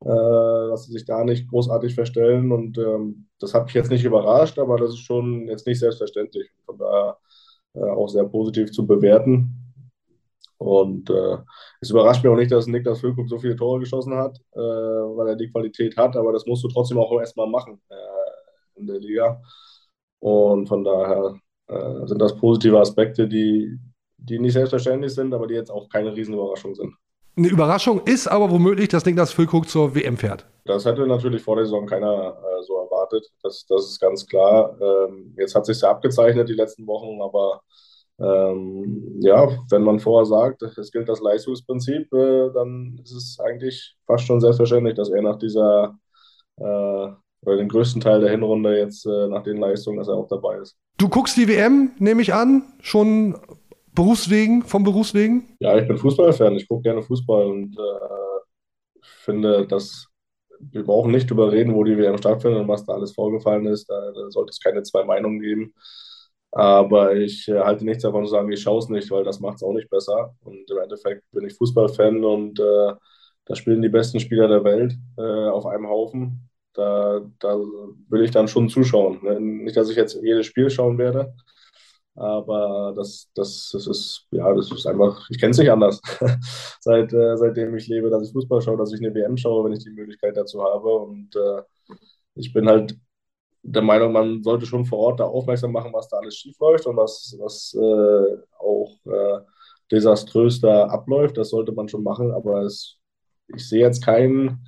äh, dass sie sich da nicht großartig verstellen. Und ähm, das hat mich jetzt nicht überrascht, aber das ist schon jetzt nicht selbstverständlich. Von daher äh, auch sehr positiv zu bewerten. Und äh, es überrascht mich auch nicht, dass Niklas Füllkrug so viele Tore geschossen hat, äh, weil er die Qualität hat, aber das musst du trotzdem auch erstmal machen äh, in der Liga. Und von daher äh, sind das positive Aspekte, die, die nicht selbstverständlich sind, aber die jetzt auch keine Riesenüberraschung sind. Eine Überraschung ist aber womöglich, dass Niklas Füllkrug zur WM fährt. Das hätte natürlich vor der Saison keiner äh, so erwartet. Das, das ist ganz klar. Ähm, jetzt hat sich ja abgezeichnet die letzten Wochen, aber ähm, ja, wenn man vorher sagt, es gilt das Leistungsprinzip, äh, dann ist es eigentlich fast schon selbstverständlich, dass er nach dieser äh, oder den größten Teil der Hinrunde jetzt äh, nach den Leistungen, dass er auch dabei ist. Du guckst die WM, nehme ich an, schon Berufswegen, vom Berufswegen? Ja, ich bin Fußballfan. Ich gucke gerne Fußball und äh, finde, dass wir brauchen nicht darüber reden, wo die WM stattfindet und was da alles vorgefallen ist. Da, da sollte es keine zwei Meinungen geben. Aber ich äh, halte nichts davon zu sagen, ich schaue es nicht, weil das macht es auch nicht besser. Und im Endeffekt bin ich Fußballfan und äh, da spielen die besten Spieler der Welt äh, auf einem Haufen. Da, da will ich dann schon zuschauen. Ne? Nicht, dass ich jetzt jedes Spiel schauen werde, aber das, das, das ist, ja, das ist einfach, ich kenne es nicht anders. Seit, äh, seitdem ich lebe, dass ich Fußball schaue, dass ich eine WM schaue, wenn ich die Möglichkeit dazu habe. Und äh, ich bin halt der Meinung, man sollte schon vor Ort da aufmerksam machen, was da alles schief läuft und was, was äh, auch äh, desaströs da abläuft. Das sollte man schon machen, aber es, ich sehe jetzt keinen,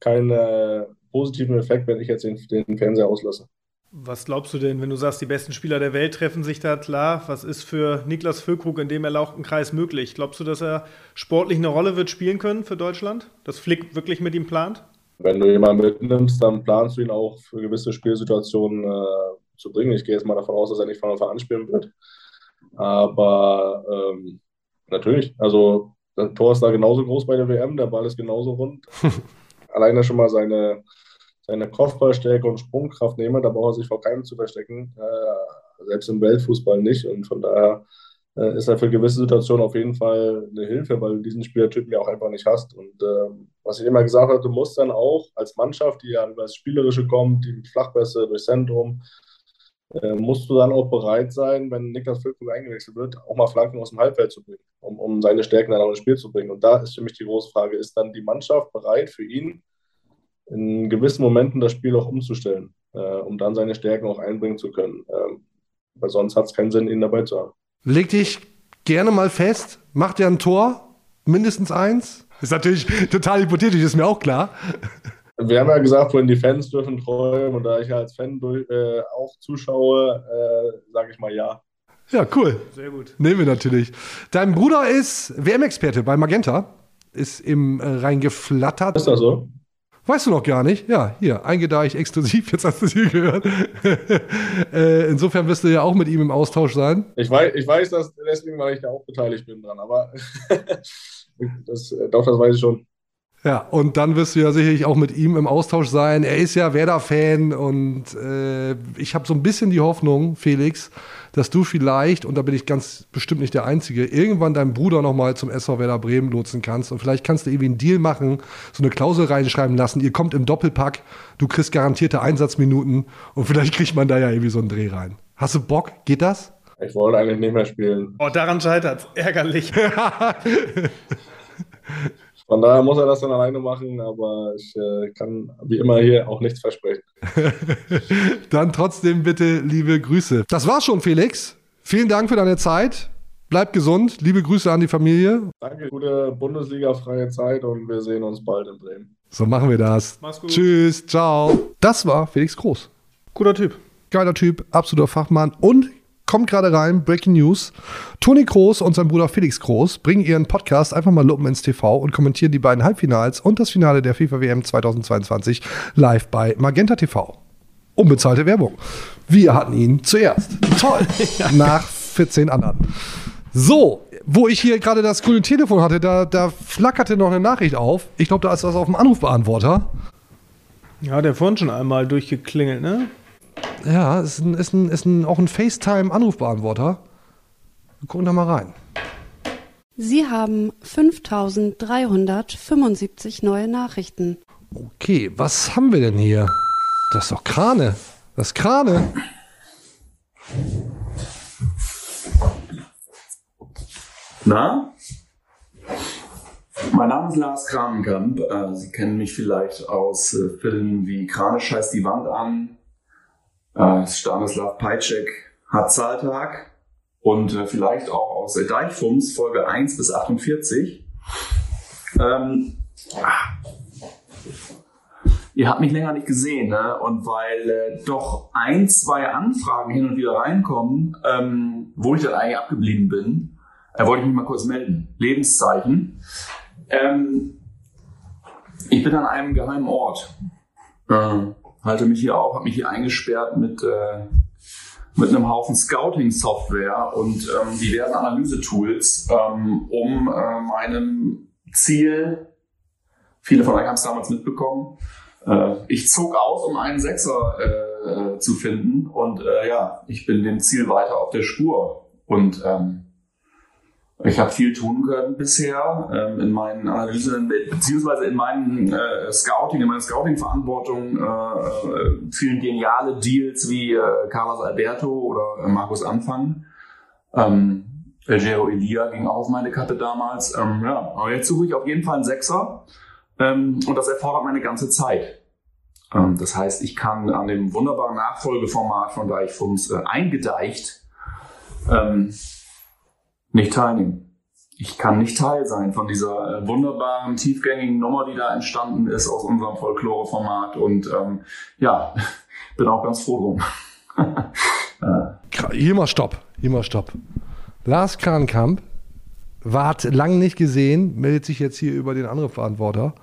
keinen positiven Effekt, wenn ich jetzt den, den Fernseher auslasse. Was glaubst du denn, wenn du sagst, die besten Spieler der Welt treffen sich da klar? Was ist für Niklas Füllkrug in dem erlauchten Kreis möglich? Glaubst du, dass er sportlich eine Rolle wird spielen können für Deutschland? Dass Flick wirklich mit ihm plant? Wenn du jemanden mitnimmst, dann planst du ihn auch für gewisse Spielsituationen äh, zu bringen. Ich gehe jetzt mal davon aus, dass er nicht von Anfang an spielen wird. Aber ähm, natürlich, also das Tor ist da genauso groß bei der WM, der Ball ist genauso rund. Alleine schon mal seine, seine Kopfballstärke und Sprungkraft nehmen, da braucht er sich vor keinem zu verstecken. Äh, selbst im Weltfußball nicht. Und von daher äh, ist er für gewisse Situationen auf jeden Fall eine Hilfe, weil du diesen Spielertypen ja auch einfach nicht hast. Und äh, was ich immer gesagt habe, du musst dann auch als Mannschaft, die ja über das Spielerische kommt, die mit Flachbässe durchs Zentrum, äh, musst du dann auch bereit sein, wenn Niklas Füllkrug eingewechselt wird, auch mal Flanken aus dem Halbfeld zu bringen, um, um seine Stärken dann auch ins Spiel zu bringen. Und da ist für mich die große Frage, ist dann die Mannschaft bereit für ihn, in gewissen Momenten das Spiel auch umzustellen, äh, um dann seine Stärken auch einbringen zu können. Ähm, weil sonst hat es keinen Sinn, ihn dabei zu haben. Leg dich gerne mal fest, macht er ein Tor, mindestens eins. Ist natürlich total hypothetisch, ist mir auch klar. Wir haben ja gesagt, vorhin die Fans dürfen träumen und da ich als Fan durch, äh, auch zuschaue, äh, sage ich mal ja. Ja, cool. Sehr gut. Nehmen wir natürlich. Dein Bruder ist WM-Experte bei Magenta, ist im äh, reingeflattert. Ist das so? Weißt du noch gar nicht? Ja, hier, eingedeicht, exklusiv, jetzt hast du es hier gehört. äh, insofern wirst du ja auch mit ihm im Austausch sein. Ich weiß, ich weiß das deswegen, weil ich da auch beteiligt bin dran, aber das, äh, doch, das weiß ich schon. Ja, und dann wirst du ja sicherlich auch mit ihm im Austausch sein. Er ist ja Werder-Fan und äh, ich habe so ein bisschen die Hoffnung, Felix, dass du vielleicht, und da bin ich ganz bestimmt nicht der Einzige, irgendwann deinen Bruder nochmal zum SV Werder Bremen lotsen kannst. Und vielleicht kannst du irgendwie einen Deal machen, so eine Klausel reinschreiben lassen. Ihr kommt im Doppelpack, du kriegst garantierte Einsatzminuten und vielleicht kriegt man da ja irgendwie so einen Dreh rein. Hast du Bock? Geht das? Ich wollte eigentlich nicht mehr spielen. Oh, daran scheitert Ärgerlich. Von daher muss er das dann alleine machen, aber ich äh, kann wie immer hier auch nichts versprechen. dann trotzdem bitte liebe Grüße. Das war's schon, Felix. Vielen Dank für deine Zeit. Bleib gesund. Liebe Grüße an die Familie. Danke, gute Bundesliga-freie Zeit und wir sehen uns bald in Bremen. So machen wir das. Mach's gut. Tschüss, ciao. Das war Felix Groß. Guter Typ. Geiler Typ, absoluter Fachmann und kommt gerade rein, Breaking News. Toni Kroos und sein Bruder Felix Kroos bringen ihren Podcast einfach mal Luppen ins TV und kommentieren die beiden Halbfinals und das Finale der FIFA WM 2022 live bei Magenta TV. Unbezahlte Werbung. Wir hatten ihn zuerst. Toll. Nach 14 anderen. So, wo ich hier gerade das grüne Telefon hatte, da, da flackerte noch eine Nachricht auf. Ich glaube, da ist das auf dem Anrufbeantworter. Ja, der vorhin schon einmal durchgeklingelt, ne? Ja, ist, ein, ist, ein, ist ein, auch ein FaceTime-Anrufbeantworter. Wir gucken da mal rein. Sie haben 5375 neue Nachrichten. Okay, was haben wir denn hier? Das ist doch Krane. Das ist Krane. Na? Mein Name ist Lars Kranenkamp. Äh, Sie kennen mich vielleicht aus äh, Filmen wie Krane scheißt die Wand an, äh, Stanislav Peitschek hat Zahltag und äh, vielleicht auch aus äh, Deichfums Folge 1 bis 48. Ähm, ihr habt mich länger nicht gesehen ne? und weil äh, doch ein, zwei Anfragen hin und wieder reinkommen, ähm, wo ich dann eigentlich abgeblieben bin, äh, wollte ich mich mal kurz melden. Lebenszeichen. Ähm, ich bin an einem geheimen Ort. Äh, halte mich hier auf, habe mich hier eingesperrt mit, äh, mit einem Haufen Scouting-Software und ähm, diversen Analyse-Tools, ähm, um äh, meinem Ziel, viele von euch haben es damals mitbekommen, äh, ich zog aus, um einen Sechser äh, zu finden und äh, ja, ich bin dem Ziel weiter auf der Spur und ähm, ich habe viel tun können bisher ähm, in meinen Analysen, beziehungsweise in meinem äh, Scouting, in meiner Scouting-Verantwortung, äh, äh, vielen geniale Deals wie äh, Carlos Alberto oder äh, Markus Anfang. Ähm, Gero Elia ging auch auf meine Kappe damals. Ähm, ja, aber jetzt suche ich auf jeden Fall einen Sechser ähm, und das erfordert meine ganze Zeit. Ähm, das heißt, ich kann an dem wunderbaren Nachfolgeformat von Deichfums äh, eingedeicht ähm, nicht teilnehmen. ich kann nicht Teil sein von dieser äh, wunderbaren, tiefgängigen Nummer, die da entstanden ist aus unserem Folklore-Format. Und ähm, ja, bin auch ganz froh drum. Hier mal Stopp, hier mal Stopp. Lars Krankamp, wart lang nicht gesehen, meldet sich jetzt hier über den anderen Verantworter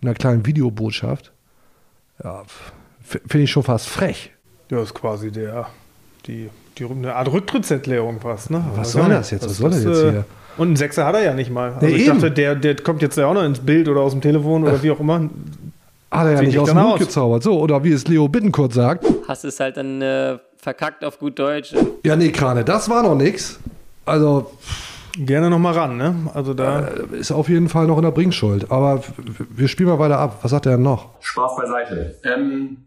mit einer kleinen Videobotschaft. Ja, finde ich schon fast frech. Ja, ist quasi der, die, die, eine Art Rücktrittserklärung fast. Ne? Was Weiß soll ich das jetzt? Was soll das jetzt äh, hier? Und einen Sechser hat er ja nicht mal. Also Nee, ich eben. dachte, der, der kommt jetzt ja auch noch ins Bild oder aus dem Telefon oder wie auch immer. Hat er ja nicht aus dem Mund gezaubert. So, oder wie es Leo Bittenkurt sagt. Hast es halt dann äh, verkackt auf gut Deutsch. Ja, nee, Krane, das war noch nix. Also. Gerne noch mal ran, ne? Also da. ist auf jeden Fall noch in der Bringschuld. Aber wir spielen mal weiter ab. Was sagt er denn noch? Spaß beiseite. Ähm,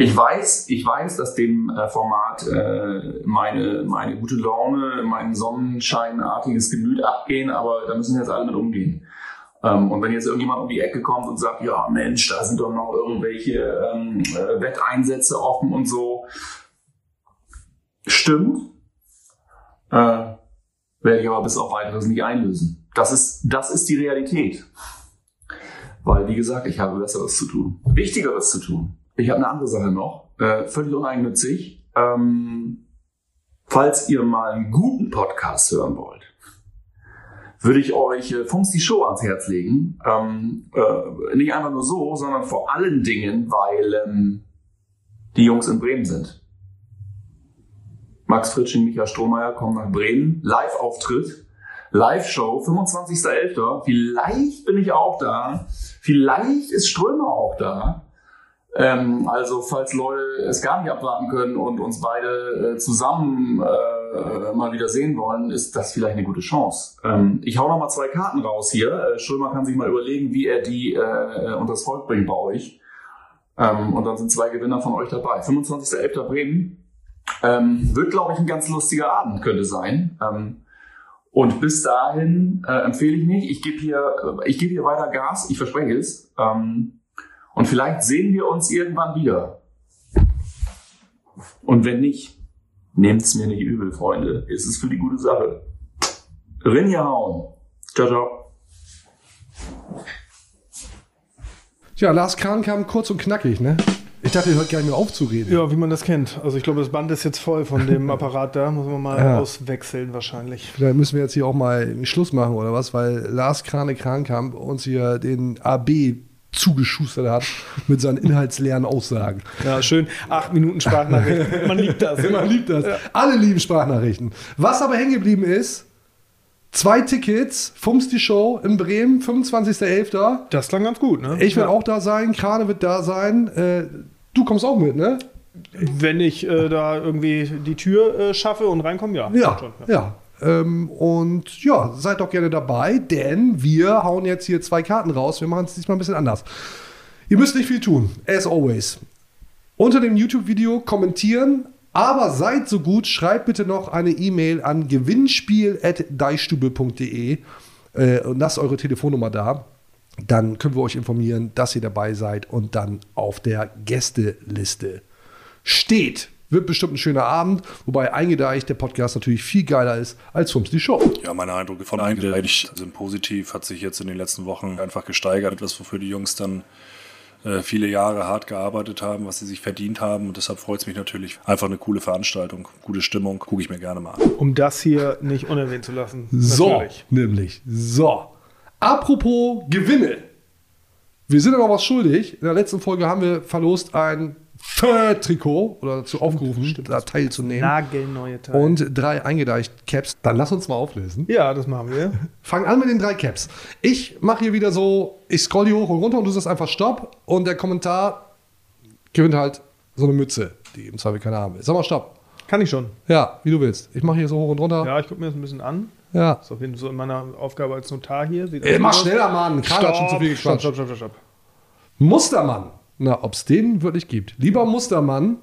ich weiß, ich weiß, dass dem äh, Format äh, meine, meine gute Laune, mein sonnenscheinartiges Gemüt abgehen, aber da müssen jetzt alle mit umgehen. Ähm, und wenn jetzt irgendjemand um die Ecke kommt und sagt, ja Mensch, da sind doch noch irgendwelche ähm, äh, Wetteinsätze offen und so, stimmt, äh, werde ich aber bis auf weiteres nicht einlösen. Das ist, das ist die Realität. Weil, wie gesagt, ich habe Besseres zu tun. Wichtigeres zu tun. Ich habe eine andere Sache noch, äh, völlig uneigennützig. Ähm, falls ihr mal einen guten Podcast hören wollt, würde ich euch äh, Funks die Show ans Herz legen. Ähm, äh, nicht einfach nur so, sondern vor allen Dingen, weil ähm, die Jungs in Bremen sind. Max Fritsch und Michael Strohmeier kommen nach Bremen. Live-Auftritt. Live-Show, 25.11. Vielleicht bin ich auch da. Vielleicht ist Strömer auch da. Ähm, also falls Leute es gar nicht abwarten können und uns beide äh, zusammen äh, mal wieder sehen wollen, ist das vielleicht eine gute Chance. Ähm, ich hau noch mal zwei Karten raus hier. Äh, Strömer kann sich mal überlegen, wie er die äh, unters Volk bringt bei euch. Ähm, und dann sind zwei Gewinner von euch dabei. 25.11. Bremen. Ähm, wird, glaube ich, ein ganz lustiger Abend, könnte sein. Ähm, und bis dahin äh, empfehle ich mich, ich gebe hier, ich gebe hier weiter Gas, ich verspreche es. Ähm, und vielleicht sehen wir uns irgendwann wieder. Und wenn nicht, nehmt es mir nicht übel, Freunde. Es ist für die gute Sache. Rinja hauen. Ciao, ciao. Tja, Lars Kahn kam kurz und knackig, ne? Ich dachte, ihr hört gar nicht mehr auf zu reden. Ja, wie man das kennt. Also ich glaube, das Band ist jetzt voll von dem Apparat da. Muss man mal Ja. auswechseln wahrscheinlich. Vielleicht müssen wir jetzt hier auch mal einen Schluss machen oder was, weil Lars Krane Krankamp uns hier den AB zugeschustert hat mit seinen inhaltsleeren Aussagen. Ja, schön. Acht Minuten Sprachnachricht. Man liebt das. Man liebt das. Alle lieben Sprachnachrichten. Was aber hängen geblieben ist, zwei Tickets, Fums die Show in Bremen, 25.11. Das klang ganz gut, ne? Ich werde Ja. auch da sein, Krane wird da sein. Äh, du kommst auch mit, ne? Wenn ich äh, da irgendwie die Tür äh, schaffe und reinkomme, ja. Ja, Schon, ja. Ähm, und ja, seid doch gerne dabei, denn wir hauen jetzt hier zwei Karten raus. Wir machen es diesmal ein bisschen anders. Ihr müsst nicht viel tun, as always. Unter dem YouTube-Video kommentieren, aber seid so gut, schreibt bitte noch eine E-Mail an gewinnspiel.deichstube.de äh, und lasst eure Telefonnummer da. Dann können wir euch informieren, dass ihr dabei seid und dann auf der Gästeliste steht. Wird bestimmt ein schöner Abend, wobei eingedeicht der Podcast natürlich viel geiler ist als Fums die Show. Ja, meine Eindrücke von eingedeicht sind positiv, hat sich jetzt in den letzten Wochen einfach gesteigert. Etwas, wofür die Jungs dann äh, viele Jahre hart gearbeitet haben, was sie sich verdient haben. Und deshalb freut es mich natürlich. Einfach eine coole Veranstaltung, gute Stimmung, gucke ich mir gerne mal an. Um das hier nicht unerwähnt zu lassen. So, Natürlich. nämlich. So. Apropos Gewinne. Wir sind aber was schuldig. In der letzten Folge haben wir verlost ein Third-Trikot oder dazu aufgerufen, da teilzunehmen. Nagelneue Teile. Und drei eingedeicht Caps. Dann lass uns mal auflösen. Ja, das machen wir. Fang an mit den drei Caps. Ich mache hier wieder so, ich scroll hier hoch und runter und du sagst einfach Stopp. Und der Kommentar gewinnt halt so eine Mütze, die im Zweifel keiner haben will. Sag mal Stopp. Kann ich schon. Ja, wie du willst. Ich mache hier so hoch und runter. Ja, ich gucke mir das ein bisschen an. Ja. Das ist auf jeden Fall so in meiner Aufgabe als Notar hier. Sieht Ey, mach schneller, Mann. Karl hat schon zu viel Stopp, gequatscht. stopp, stopp, stopp, stopp. Mustermann. Na, ob es den wirklich gibt. Lieber Mustermann,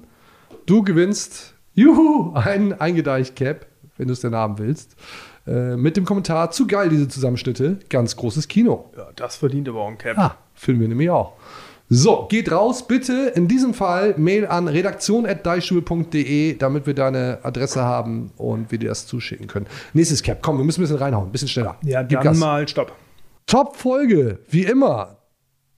du gewinnst, juhu, ein eingedeicht Cap, wenn du es denn haben willst. Äh, mit dem Kommentar, zu geil diese Zusammenschnitte, ganz großes Kino. Ja, das verdient aber auch ein Cap. Ah, finden wir nämlich auch. So, geht raus, bitte in diesem Fall Mail an redaktion.deichstube.de, damit wir deine Adresse haben und wir dir das zuschicken können. Nächstes Cap, komm, wir müssen ein bisschen reinhauen, ein bisschen schneller. Ja, Gib dann Gas. mal Stopp. Top-Folge, wie immer.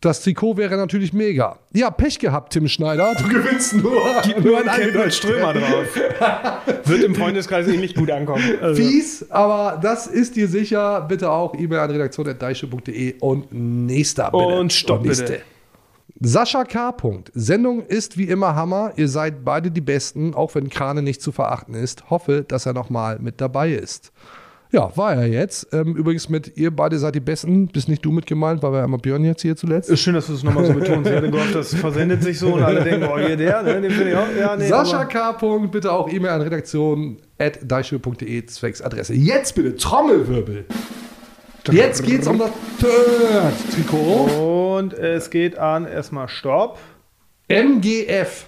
Das Trikot wäre natürlich mega. Ja, Pech gehabt, Tim Schneider. Du gewinnst nur. Gib nur einen Campbell Strömer drauf. Wird im Freundeskreis eh nicht gut ankommen. Also. Fies, aber das ist dir sicher. Bitte auch E-Mail an redaktion.deichstube.de und nächster bitte. Und Stopp, nächste. bitte. Sascha K. Punkt. Sendung ist wie immer Hammer. Ihr seid beide die Besten, auch wenn Krane nicht zu verachten ist. Hoffe, dass er nochmal mit dabei ist. Ja, war er jetzt. Ähm, übrigens mit ihr beide seid die Besten. Bist nicht du mit gemeint, weil wir einmal Björn jetzt hier zuletzt. Ist schön, dass du es nochmal so betonst. Ich hatte gehofft, das versendet sich so und alle denken, oh, hier der, ne? Den finde ich auch. Ja, nee, Sascha K. Punkt, bitte auch E-Mail an redaktion at zwecks Adresse. Jetzt bitte Trommelwirbel. Jetzt geht's um das Third-Trikot. Und es geht an erstmal Stopp. MGF.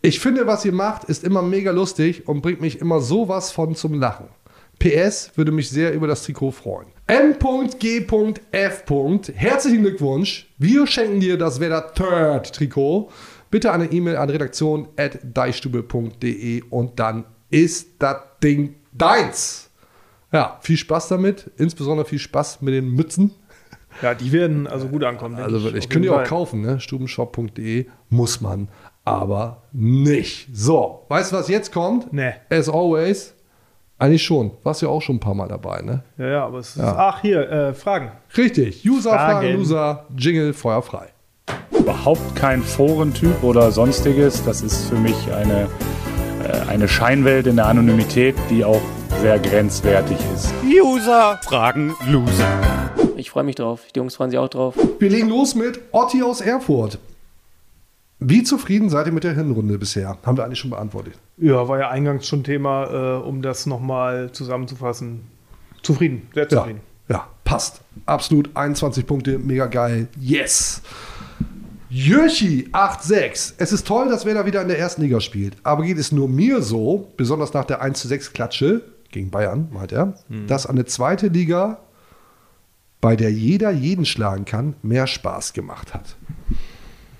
Ich finde, was ihr macht, ist immer mega lustig und bringt mich immer sowas von zum Lachen. PS würde mich sehr über das Trikot freuen. M.G.F. Herzlichen Glückwunsch. Wir schenken dir das Werder Third Trikot. Bitte eine E-Mail an redaktion.deichstube.de und dann ist das Ding deins. Ja, viel Spaß damit. Insbesondere viel Spaß mit den Mützen. Ja, die werden also gut ankommen. Also wirklich, Auf könnt ihr jeden auch kaufen, ne? Stubenshop.de muss man, aber nicht. So, weißt du, was jetzt kommt? Nee. As always, eigentlich schon. Warst ja auch schon ein paar Mal dabei, ne? Ja, ja, aber es ist. Ja. Ach, hier, äh, Fragen. Richtig. User, Fragen, Fragen. Loser, Jingle, Feuer frei. überhaupt kein Forentyp oder sonstiges. Das ist für mich eine, äh, eine Scheinwelt in der Anonymität, die auch sehr grenzwertig ist. User fragen Loser. Ich freue mich drauf. Die Jungs freuen sich auch drauf. Wir legen los mit Otti aus Erfurt. Wie zufrieden seid ihr mit der Hinrunde bisher? Haben wir eigentlich schon beantwortet. Ja, war ja eingangs schon Thema, äh, um das nochmal zusammenzufassen. Zufrieden, sehr Ja, zufrieden. ja, passt. Absolut 21 Punkte, mega geil. Yes. Jürchi 8-6. Es ist toll, dass Werder wieder in der ersten Liga spielt. Aber geht es nur mir so, besonders nach der 1-6 Klatsche gegen Bayern, meint er, Mhm. dass eine zweite Liga, bei der jeder jeden schlagen kann, mehr Spaß gemacht hat.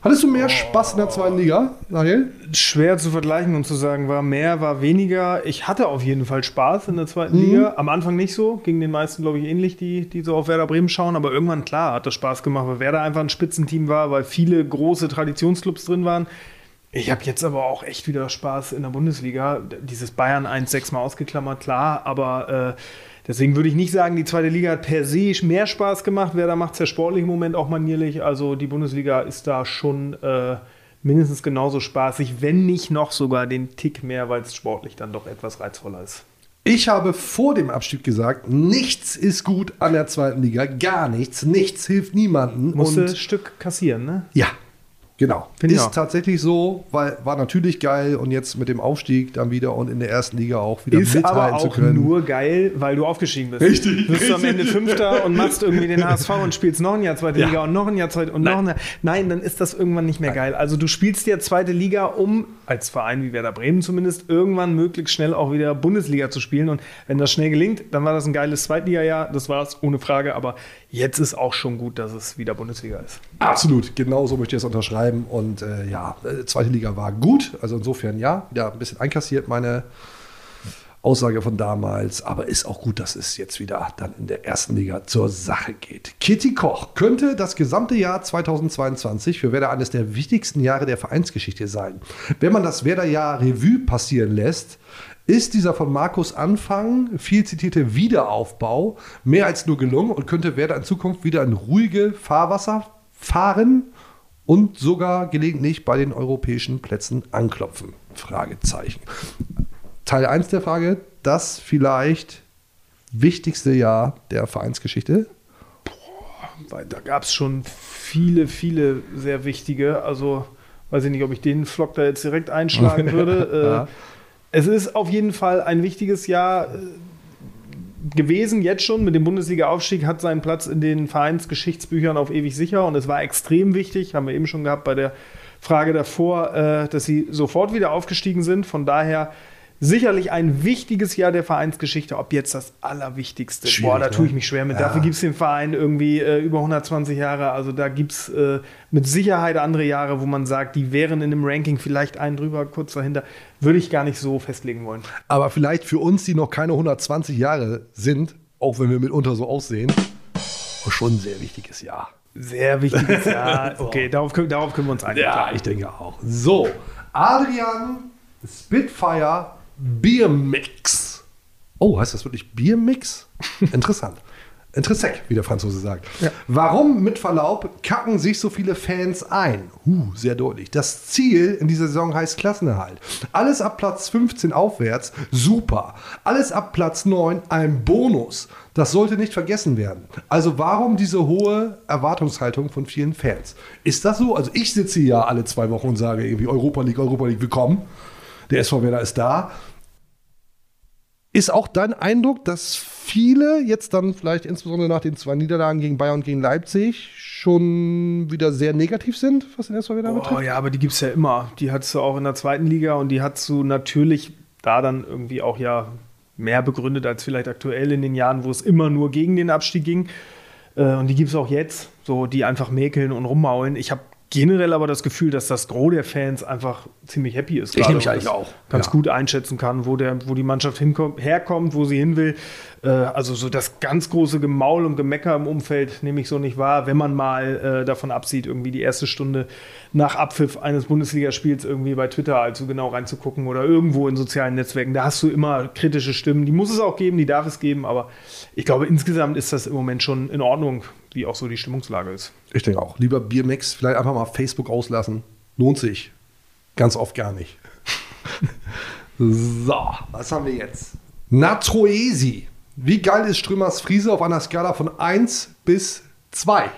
Hattest du mehr Spaß in der zweiten Liga, Daniel? Schwer zu vergleichen und zu sagen, war mehr, war weniger. Ich hatte auf jeden Fall Spaß in der zweiten Mhm. Liga. Am Anfang nicht so. Gegen den meisten, glaube ich, ähnlich, die, die so auf Werder Bremen schauen. Aber irgendwann, klar, hat das Spaß gemacht, weil Werder einfach ein Spitzenteam war, weil viele große Traditionsclubs drin waren. Ich habe jetzt aber auch echt wieder Spaß in der Bundesliga. Dieses Bayern 1-6 mal ausgeklammert, klar. Aber äh, deswegen würde ich nicht sagen, die zweite Liga hat per se mehr Spaß gemacht. Werder macht es ja sportlich im Moment auch manierlich. Also die Bundesliga ist da schon äh, mindestens genauso spaßig, wenn nicht noch sogar den Tick mehr, weil es sportlich dann doch etwas reizvoller ist. Ich habe vor dem Abstieg gesagt, nichts ist gut an der zweiten Liga, gar nichts, nichts hilft niemandem. Musste Und ein Stück kassieren, ne? Ja, genau. Find ich ist tatsächlich so, weil war natürlich geil und jetzt mit dem Aufstieg dann wieder und in der ersten Liga auch wieder Ist mithalten aber zu auch können. nur geil, weil du aufgestiegen bist. Richtig, Bist du am. Ende Fünfter und machst irgendwie den HSV und spielst noch ein Jahr zweite Ja. Liga und noch ein Jahr zweite und noch ein Jahr. Nein, dann ist das irgendwann nicht mehr geil. Also du spielst ja zweite Liga, um als Verein wie Werder Bremen zumindest irgendwann möglichst schnell auch wieder Bundesliga zu spielen. Und wenn das schnell gelingt, dann war das ein geiles Zweitliga-Jahr. Das war es, ohne Frage. Aber jetzt ist auch schon gut, dass es wieder Bundesliga ist. Absolut, genau so möchte ich es unterschreiben. Und äh, ja, äh, zweite Liga war gut, also insofern ja, wieder ein bisschen einkassiert meine Aussage von damals, aber ist auch gut, dass es jetzt wieder dann in der ersten Liga zur Sache geht. Kitty Koch könnte das gesamte Jahr 2022 für Werder eines der wichtigsten Jahre der Vereinsgeschichte sein. Wenn man das Werder-Jahr Revue passieren lässt, ist dieser von Markus Anfang viel zitierte Wiederaufbau mehr als nur gelungen und könnte Werder in Zukunft wieder in ruhige Fahrwasser fahren und sogar gelegentlich bei den europäischen Plätzen anklopfen? Fragezeichen. Teil 1 der Frage, das vielleicht wichtigste Jahr der Vereinsgeschichte? Weil da gab es schon viele, viele sehr wichtige. Also weiß ich nicht, ob ich den Flock da jetzt direkt einschlagen würde. Ja. äh, es ist auf jeden Fall ein wichtiges Jahr gewesen, jetzt schon. Mit dem Bundesliga-Aufstieg hat seinen Platz in den Vereinsgeschichtsbüchern auf ewig sicher. Und es war extrem wichtig, haben wir eben schon gehabt bei der Frage davor, äh, dass sie sofort wieder aufgestiegen sind. Von daher sicherlich ein wichtiges Jahr der Vereinsgeschichte. Ob jetzt das Allerwichtigste. Schwierig, Boah, da tue ich ne? mich schwer mit. Ja. Dafür gibt es den Verein irgendwie äh, über 120 Jahre. Also da gibt es äh, mit Sicherheit andere Jahre, wo man sagt, die wären in dem Ranking vielleicht einen drüber, kurz dahinter. Würde ich gar nicht so festlegen wollen. Aber vielleicht für uns, die noch keine 120 Jahre sind, auch wenn wir mitunter so aussehen, schon ein sehr wichtiges Jahr. Sehr wichtiges Jahr. Okay, darauf, können- darauf können wir uns einigen. Ja, ich denke auch. So, Adrian Spitfire Biermix. Oh, heißt das wirklich Biermix? Interessant. Interessant, wie der Franzose sagt. Warum, mit Verlaub, kacken sich so viele Fans ein? Uh, sehr deutlich. Das Ziel in dieser Saison heißt Klassenerhalt. Alles ab Platz 15 aufwärts, super. Alles ab Platz 9, ein Bonus. Das sollte nicht vergessen werden. Also warum diese hohe Erwartungshaltung von vielen Fans? Ist das so? Also ich sitze hier ja alle zwei Wochen und sage irgendwie Europa League, Europa League, willkommen. Der SV Werder ist da. Ist auch dein Eindruck, dass viele jetzt dann vielleicht insbesondere nach den zwei Niederlagen gegen Bayern und gegen Leipzig schon wieder sehr negativ sind, was den SV Werder Oh betrifft? ja, aber die gibt es ja immer. Die hattest du auch in der zweiten Liga und die hast du natürlich da dann irgendwie auch ja mehr begründet als vielleicht aktuell in den Jahren, wo es immer nur gegen den Abstieg ging. Äh, Und die gibt es auch jetzt, so die einfach mäkeln und rummaulen. Ich habe generell aber das Gefühl, dass das Gros der Fans einfach ziemlich happy ist. Ich nämlich und eigentlich auch, Ganz ja. gut einschätzen kann, wo, der, wo die Mannschaft hinkommt, herkommt, wo sie hin will. Äh, Also so das ganz große Gemaul und Gemecker im Umfeld nehme ich so nicht wahr, wenn man mal äh, davon absieht, irgendwie die erste Stunde nach Abpfiff eines Bundesligaspiels irgendwie bei Twitter allzu genau reinzugucken oder irgendwo in sozialen Netzwerken. Da hast du immer kritische Stimmen. Die muss es auch geben, die darf es geben, aber ich glaube, insgesamt ist das im Moment schon in Ordnung, wie auch so die Stimmungslage ist. Ich denke auch. Lieber Biermix, vielleicht einfach mal Facebook auslassen. Lohnt sich. Ganz oft gar nicht. so, was haben wir jetzt? Natroesi. Wie geil ist Strömers Friese auf einer Skala von 1 bis 2?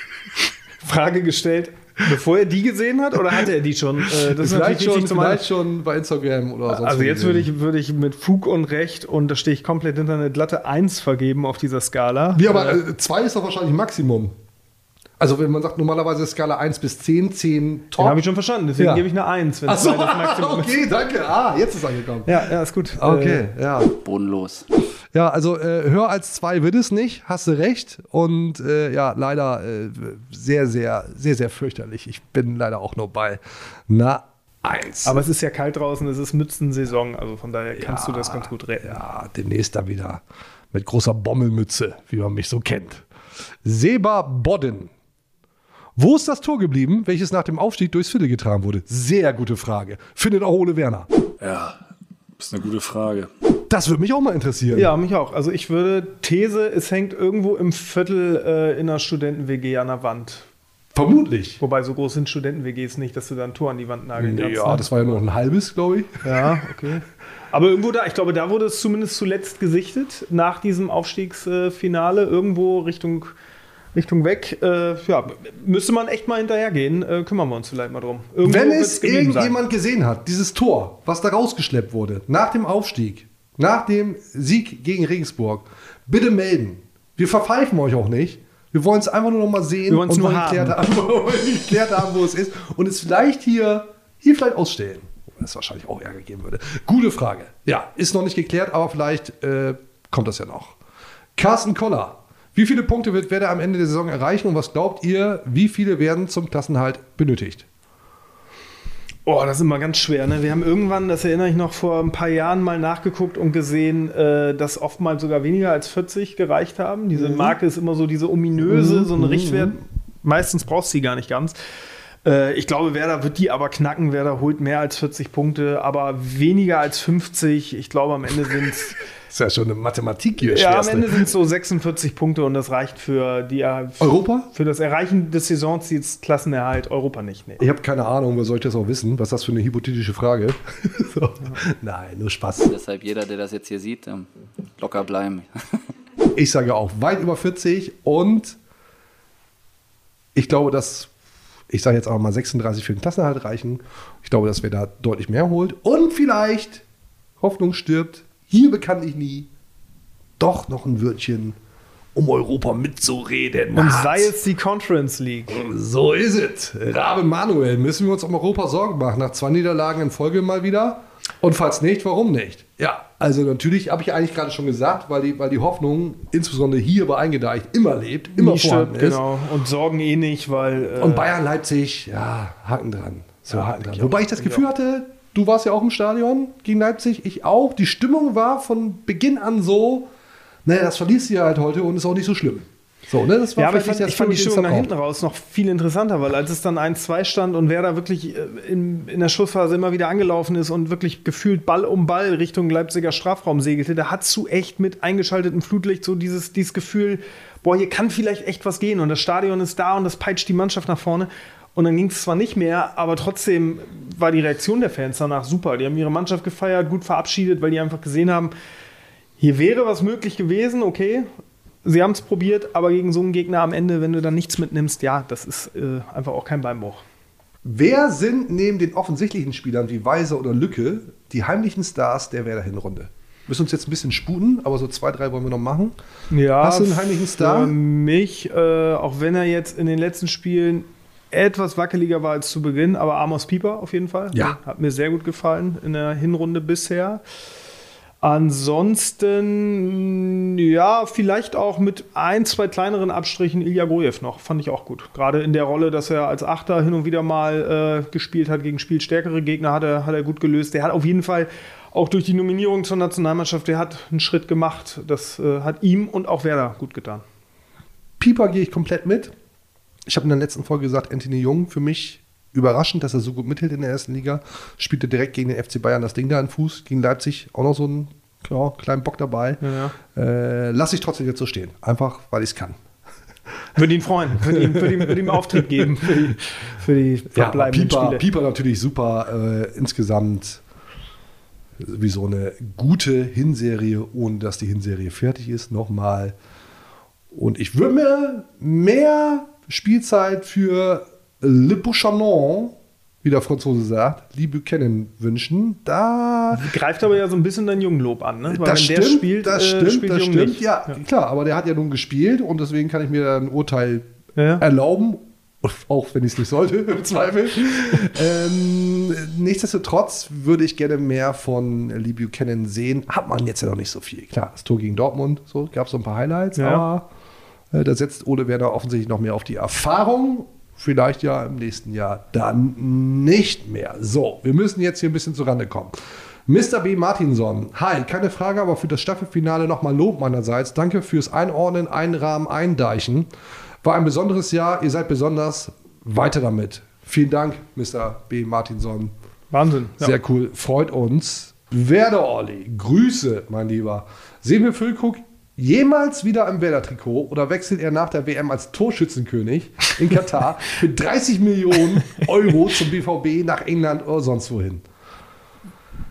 Frage gestellt, bevor er die gesehen hat oder hatte er die schon? Äh, das ist vielleicht natürlich schon, vielleicht schon bei Instagram oder sonst Also jetzt würde ich, würde ich mit Fug und Recht, und da stehe ich komplett hinter eine glatte 1 vergeben auf dieser Skala. Wie, aber Äh, 2 ist doch wahrscheinlich Maximum. Also wenn man sagt normalerweise Skala 1 bis 10, 10 top. Habe ich schon verstanden, deswegen gebe ich eine 1, wenn Ach so, das Maximum ist. okay, danke. Ah, jetzt ist angekommen. Ja, ja, ist gut. Okay, Äh, ja. Bodenlos. Ja, also äh, höher als zwei wird es nicht, hast du recht. Und äh, ja, leider äh, sehr, sehr, sehr, sehr fürchterlich. Ich bin leider auch nur bei einer Eins. Aber es ist ja kalt draußen, es ist Mützensaison, also von daher kannst du das ganz gut retten. Ja, demnächst dann wieder mit großer Bommelmütze, wie man mich so kennt. Seba Bodden. Wo ist das Tor geblieben, welches nach dem Aufstieg durchs Viertel getragen wurde? Sehr gute Frage. Findet auch Ole Werner. Ja, ist eine gute Frage. Das würde mich auch mal interessieren. Ja, mich auch. Also ich würde These, es hängt irgendwo im Viertel äh, in einer Studenten-WG an der Wand. Vermutlich. Wobei so groß sind Studenten-WGs nicht, dass du da ein Tor an die Wand nageln kannst. Ja, ne? das war ja nur ein halbes, glaube ich. Ja, okay. Aber irgendwo da, ich glaube, da wurde es zumindest zuletzt gesichtet, nach diesem Aufstiegsfinale, irgendwo Richtung, Richtung weg. Äh, ja, müsste man echt mal hinterhergehen. Äh, kümmern wir uns vielleicht mal drum. Irgendwo Wenn es geblieben sein. irgendjemand gesehen hat, dieses Tor, was da rausgeschleppt wurde, nach dem Aufstieg, nach dem Sieg gegen Regensburg, bitte melden. Wir verpfeifen euch auch nicht. Wir wollen es einfach nur noch mal sehen und nur geklärt haben. geklärt haben, wo es ist und es vielleicht hier, hier vielleicht ausstellen. Es wahrscheinlich auch Ärger geben würde. Gute Frage. Ja, ist noch nicht geklärt, aber vielleicht äh, kommt das ja noch. Carsten Koller. Wie viele Punkte wird Werder am Ende der Saison erreichen und was glaubt ihr, wie viele werden zum Klassenhalt benötigt? Oh, das ist immer ganz schwer. Ne? Wir haben irgendwann, das erinnere ich noch, vor ein paar Jahren mal nachgeguckt und gesehen, äh, dass oftmals sogar weniger als 40 gereicht haben. Diese Mhm. Marke ist immer so diese ominöse, Mhm, so eine mhm, Richtwert. Meistens brauchst du sie gar nicht ganz. Äh, ich glaube, Werder wird die aber knacken. Werder holt mehr als 40 Punkte, aber weniger als 50. Ich glaube, am Ende sind es. Das ist ja schon eine Mathematik hier. Ja, am. Ende sind es so 46 Punkte und das reicht für die Europa? Für das Erreichen des Saisonziels Klassenerhalt Europa nicht. Nee. Ich habe keine Ahnung, wer soll ich das auch wissen? Was ist das für eine hypothetische Frage? so. Nein, nur Spaß. Deshalb jeder, der das jetzt hier sieht, ähm, locker bleiben. Ich sage auch weit über 40 und ich glaube, dass, ich sage jetzt auch mal 36 für den Klassenerhalt reichen. Ich glaube, dass wir da deutlich mehr holt und vielleicht, Hoffnung stirbt, hier bekanntlich nie, doch noch ein Wörtchen um Europa mitzureden Und hat. sei es die Conference League. So ist es. Rabe Manuel, müssen wir uns um Europa Sorgen machen? Nach zwei Niederlagen in Folge mal wieder? Und falls nicht, warum nicht? Ja, also natürlich habe ich eigentlich gerade schon gesagt, weil die, weil die Hoffnung, insbesondere hier bei Eingedeicht, immer lebt, immer Nie vorhanden stirbt, ist. genau. Und Sorgen eh nicht, weil. Äh, Und Bayern, Leipzig, ja, Haken dran. So Ja, Haken dran. ich Wobei auch. ich das Ich Gefühl auch. hatte, du warst ja auch im Stadion gegen Leipzig, ich auch. Die Stimmung war von Beginn an so, naja, das verlierst du ja halt heute und ist auch nicht so schlimm. So, ne? Das war ja, aber ich fand, ich fand die Stimmung nach hinten raus noch viel interessanter, weil als es dann 1-2 stand und Werder wirklich äh, in, in der Schlussphase immer wieder angelaufen ist und wirklich gefühlt Ball um Ball Richtung Leipziger Strafraum segelte, da hattest du echt mit eingeschaltetem Flutlicht so dieses, dieses Gefühl, boah, hier kann vielleicht echt was gehen und das Stadion ist da und das peitscht die Mannschaft nach vorne. Und dann ging es zwar nicht mehr, aber trotzdem war die Reaktion der Fans danach super. Die haben ihre Mannschaft gefeiert, gut verabschiedet, weil die einfach gesehen haben, hier wäre was möglich gewesen, okay. Sie haben es probiert, aber gegen so einen Gegner am Ende, wenn du dann nichts mitnimmst, ja, das ist äh, einfach auch kein Beinbruch. Wer sind neben den offensichtlichen Spielern wie Weiser oder Lücke die heimlichen Stars der Werder Hinrunde? Müssen uns jetzt ein bisschen sputen, aber so zwei, drei wollen wir noch machen. Ja, Hast du einen heimlichen Star? Für mich, äh, auch wenn er jetzt in den letzten Spielen etwas wackeliger war als zu Beginn, aber Amos Pieper auf jeden Fall. Ja. Hat mir sehr gut gefallen in der Hinrunde bisher. Ansonsten, ja, vielleicht auch mit ein, zwei kleineren Abstrichen Ilya Gojev noch. Fand ich auch gut. Gerade in der Rolle, dass er als Achter hin und wieder mal äh, gespielt hat gegen spielstärkere Gegner, hat er, hat er gut gelöst. Der hat auf jeden Fall auch durch die Nominierung zur Nationalmannschaft, der hat einen Schritt gemacht. Das äh, hat ihm und auch Werder gut getan. Pieper gehe ich komplett mit. Ich habe in der letzten Folge gesagt, Anthony Jung für mich überraschend, dass er so gut mithält in der ersten Liga. Spielte direkt gegen den FC Bayern das Ding da in Fuß, gegen Leipzig auch noch so einen ja, kleinen Bock dabei. Ja, Äh, Lass ich trotzdem jetzt so stehen. Einfach, weil ich es kann. Würde ihn freuen, würde ihm, würde ihm, würde ihm Auftritt geben für die, für die Ja, verbleibenden Pieper, Spiele. Pieper natürlich super. Äh, insgesamt wie so eine gute Hinserie, ohne dass die Hinserie fertig ist, nochmal. Und ich würde mir mehr Spielzeit für Le Bouchanon, wie der Franzose sagt, Lee Buchanan wünschen. Da Greift aber ja so ein bisschen dein Junglob an, ne? Weil das stimmt, spielt, das äh, stimmt, spielt das Jung stimmt. nicht. Ja, klar, aber der hat ja nun gespielt und deswegen kann ich mir ein Urteil Ja. erlauben, auch wenn ich es nicht sollte, im Zweifel. ähm, nichtsdestotrotz würde ich gerne mehr von Lee Buchanan sehen. Hat man jetzt ja noch nicht so viel. Klar, das Tor gegen Dortmund, so gab es so ein paar Highlights, Ja. aber da setzt Ole Werner offensichtlich noch mehr auf die Erfahrung. Vielleicht ja im nächsten Jahr dann nicht mehr. So, wir müssen jetzt hier ein bisschen zurande kommen. Mr. B. Martinson. Hi, keine Frage, aber für das Staffelfinale nochmal Lob meinerseits. Danke fürs Einordnen, Einrahmen, Eindeichen. War ein besonderes Jahr. Ihr seid besonders. Weiter damit. Vielen Dank, Mr. B. Martinson. Wahnsinn. Ja. Sehr cool. Freut uns. Werder Olli. Grüße, mein Lieber. Sehen wir Füllkrug jemals wieder im Werder-Trikot oder wechselt er nach der WM als Torschützenkönig in Katar mit 30 Millionen Euro zum BVB nach England oder sonst wohin?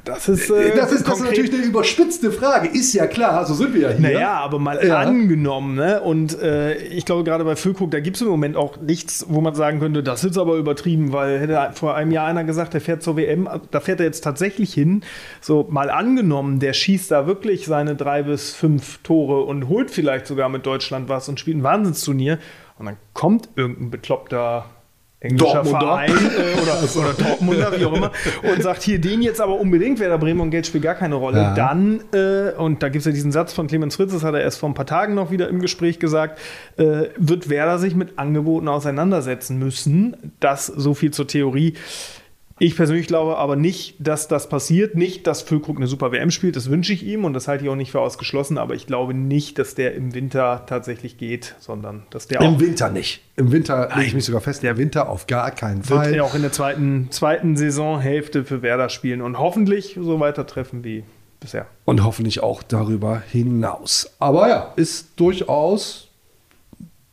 Das ist, äh, das ist, das ist natürlich eine überspitzte Frage. Ist ja klar, so sind wir ja hier. Naja, aber mal Ja. angenommen, ne? Und äh, ich glaube, gerade bei Füllkrug, da gibt es im Moment auch nichts, wo man sagen könnte, das ist aber übertrieben, weil hätte vor einem Jahr einer gesagt, der fährt zur WM, da fährt er jetzt tatsächlich hin. So, mal angenommen, der schießt da wirklich seine drei bis fünf Tore und holt vielleicht sogar mit Deutschland was und spielt ein Wahnsinnsturnier. Und dann kommt irgendein bekloppter englischer. Verein äh, oder, oder Dortmunder, wie auch immer, und sagt hier den jetzt aber unbedingt, Werder Bremen und Geld spielt gar keine Rolle, Ja. dann, äh, und da gibt es ja diesen Satz von Clemens Fritz, das hat er erst vor ein paar Tagen noch wieder im Gespräch gesagt, äh, wird Werder sich mit Angeboten auseinandersetzen müssen. Das so viel zur Theorie. Ich persönlich glaube aber nicht, dass das passiert. Nicht, dass Füllkrug eine super WM spielt, das wünsche ich ihm und das halte ich auch nicht für ausgeschlossen, aber ich glaube nicht, dass der im Winter tatsächlich geht, sondern dass der auch Im Winter nicht. Im Winter lege ich mich sogar fest, der Winter auf gar keinen wird Fall. er auch in der zweiten, zweiten Saisonhälfte für Werder spielen und hoffentlich so weiter treffen wie bisher. Und hoffentlich auch darüber hinaus. Aber ja, ist durchaus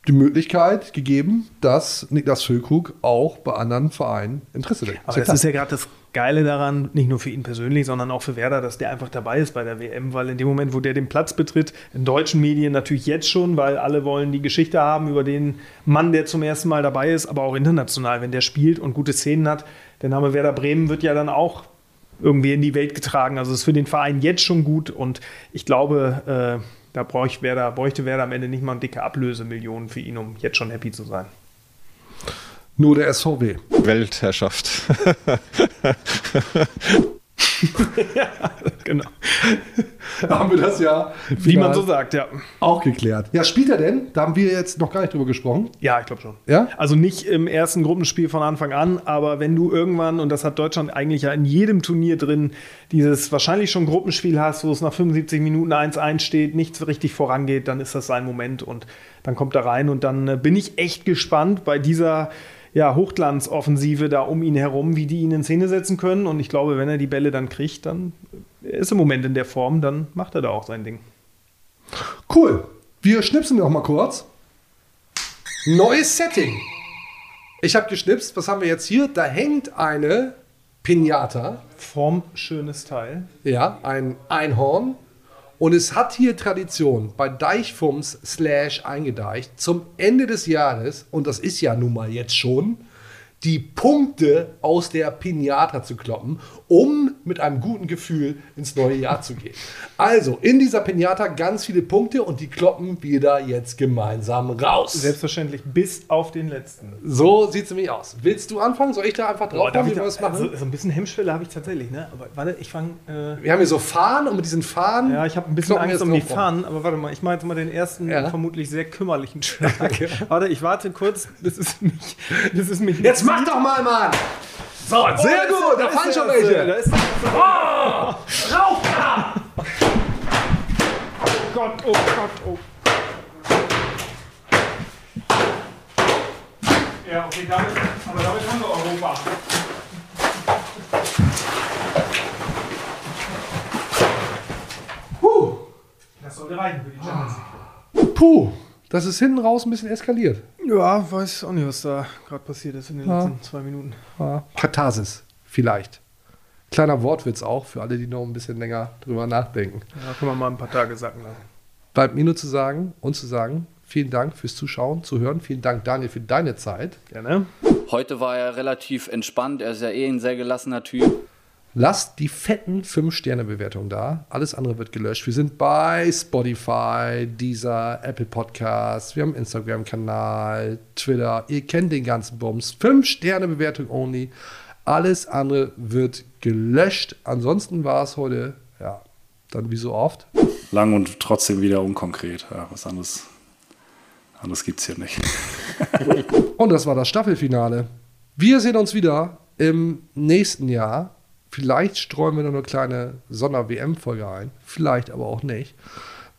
die Möglichkeit gegeben, dass Niklas Füllkrug auch bei anderen Vereinen Interesse weckt. Aber das ist ja gerade das Geile daran, nicht nur für ihn persönlich, sondern auch für Werder, dass der einfach dabei ist bei der WM, weil in dem Moment, wo der den Platz betritt, in deutschen Medien natürlich jetzt schon, weil alle wollen die Geschichte haben über den Mann, der zum ersten Mal dabei ist, aber auch international, wenn der spielt und gute Szenen hat, der Name Werder Bremen wird ja dann auch irgendwie in die Welt getragen. Also ist für den Verein jetzt schon gut und ich glaube, äh, Da bräuchte Werder, bräuchte Werder am Ende nicht mal eine dicke Ablösemillionen für ihn, um jetzt schon happy zu sein. Nur der SVW. Weltherrschaft. ja, genau. Da haben wir das ja. Wie man so sagt, ja. Auch geklärt. Ja, spielt er denn? Da haben wir jetzt noch gar nicht drüber gesprochen. Ja, ich glaube schon. Ja? Also nicht im ersten Gruppenspiel von Anfang an, aber wenn du irgendwann, und das hat Deutschland eigentlich ja in jedem Turnier drin, dieses wahrscheinlich schon Gruppenspiel hast, wo es nach 75 Minuten 1-1 steht, nichts richtig vorangeht, dann ist das sein Moment und dann kommt er rein und dann äh, bin ich echt gespannt bei dieser ja, Hochglanzoffensive da um ihn herum, wie die ihn in Szene setzen können. Und ich glaube, wenn er die Bälle dann kriegt, dann er ist im Moment in der Form, dann macht er da auch sein Ding. Cool. Wir schnipsen noch mal kurz. Neues Setting. Ich habe geschnipst. Was haben wir jetzt hier? Da hängt eine Pinata. Formschönes Teil. Ja, ein Einhorn. Und es hat hier Tradition bei Deichfums slash eingedeicht zum Ende des Jahres, und das ist ja nun mal jetzt schon, die Punkte aus der Pinata zu kloppen, um mit einem guten Gefühl ins neue Jahr zu gehen. Also in dieser Pinata ganz viele Punkte und die kloppen wir da jetzt gemeinsam raus. Selbstverständlich bis auf den letzten. So sieht es nämlich aus. Willst du anfangen? Soll ich da einfach drauf Boah, wie wir da, das machen? so, so ein bisschen Hemmschwelle habe ich tatsächlich, ne? Aber warte, ich fange. Äh, wir haben hier so Fahnen und mit diesen Fahnen. Ja, ich habe ein bisschen Angst um die. Fahnen, aber warte mal, ich mache jetzt mal den ersten Ja. vermutlich sehr kümmerlichen Schlag. warte, ich warte kurz, bis es mich. Bis es mich Jetzt mach doch mal, Mann! So, Oh, sehr ist gut, da fallen schon welche. Da ist. Oh, rauf da! Oh Gott, oh Gott, oh. Ja, okay, damit, aber damit haben wir Europa. Puh. Das sollte reichen für die Champions League. Puh, das ist hinten raus ein bisschen eskaliert. Ja, weiß auch nicht, was da gerade passiert ist in den Ja. letzten zwei Minuten. Ja. Katharsis, vielleicht. Kleiner Wortwitz auch für alle, die noch ein bisschen länger drüber nachdenken. Ja, können wir mal ein paar Tage sacken lassen. Bleibt mir nur zu sagen und zu sagen, vielen Dank fürs Zuschauen, Zuhören. Vielen Dank, Daniel, für deine Zeit. Gerne. Heute war er relativ entspannt. Er ist ja eh ein sehr gelassener Typ. Lasst die fetten 5-Sterne-Bewertungen da. Alles andere wird gelöscht. Wir sind bei Spotify, dieser Apple Podcast, wir haben Instagram-Kanal, Twitter. Ihr kennt den ganzen Bums. 5-Sterne-Bewertung only. Alles andere wird gelöscht. Ansonsten war es heute, ja, dann wie so oft. Lang und trotzdem wieder unkonkret. Ja, was anderes, anderes gibt es hier nicht. Und das war das Staffelfinale. Wir sehen uns wieder im nächsten Jahr. Vielleicht streuen wir noch eine kleine Sonder-WM-Folge ein. Vielleicht aber auch nicht.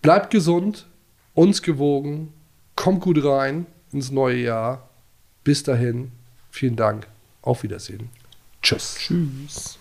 Bleibt gesund, uns gewogen, kommt gut rein ins neue Jahr. Bis dahin, vielen Dank. Auf Wiedersehen. Tschüss. Tschüss.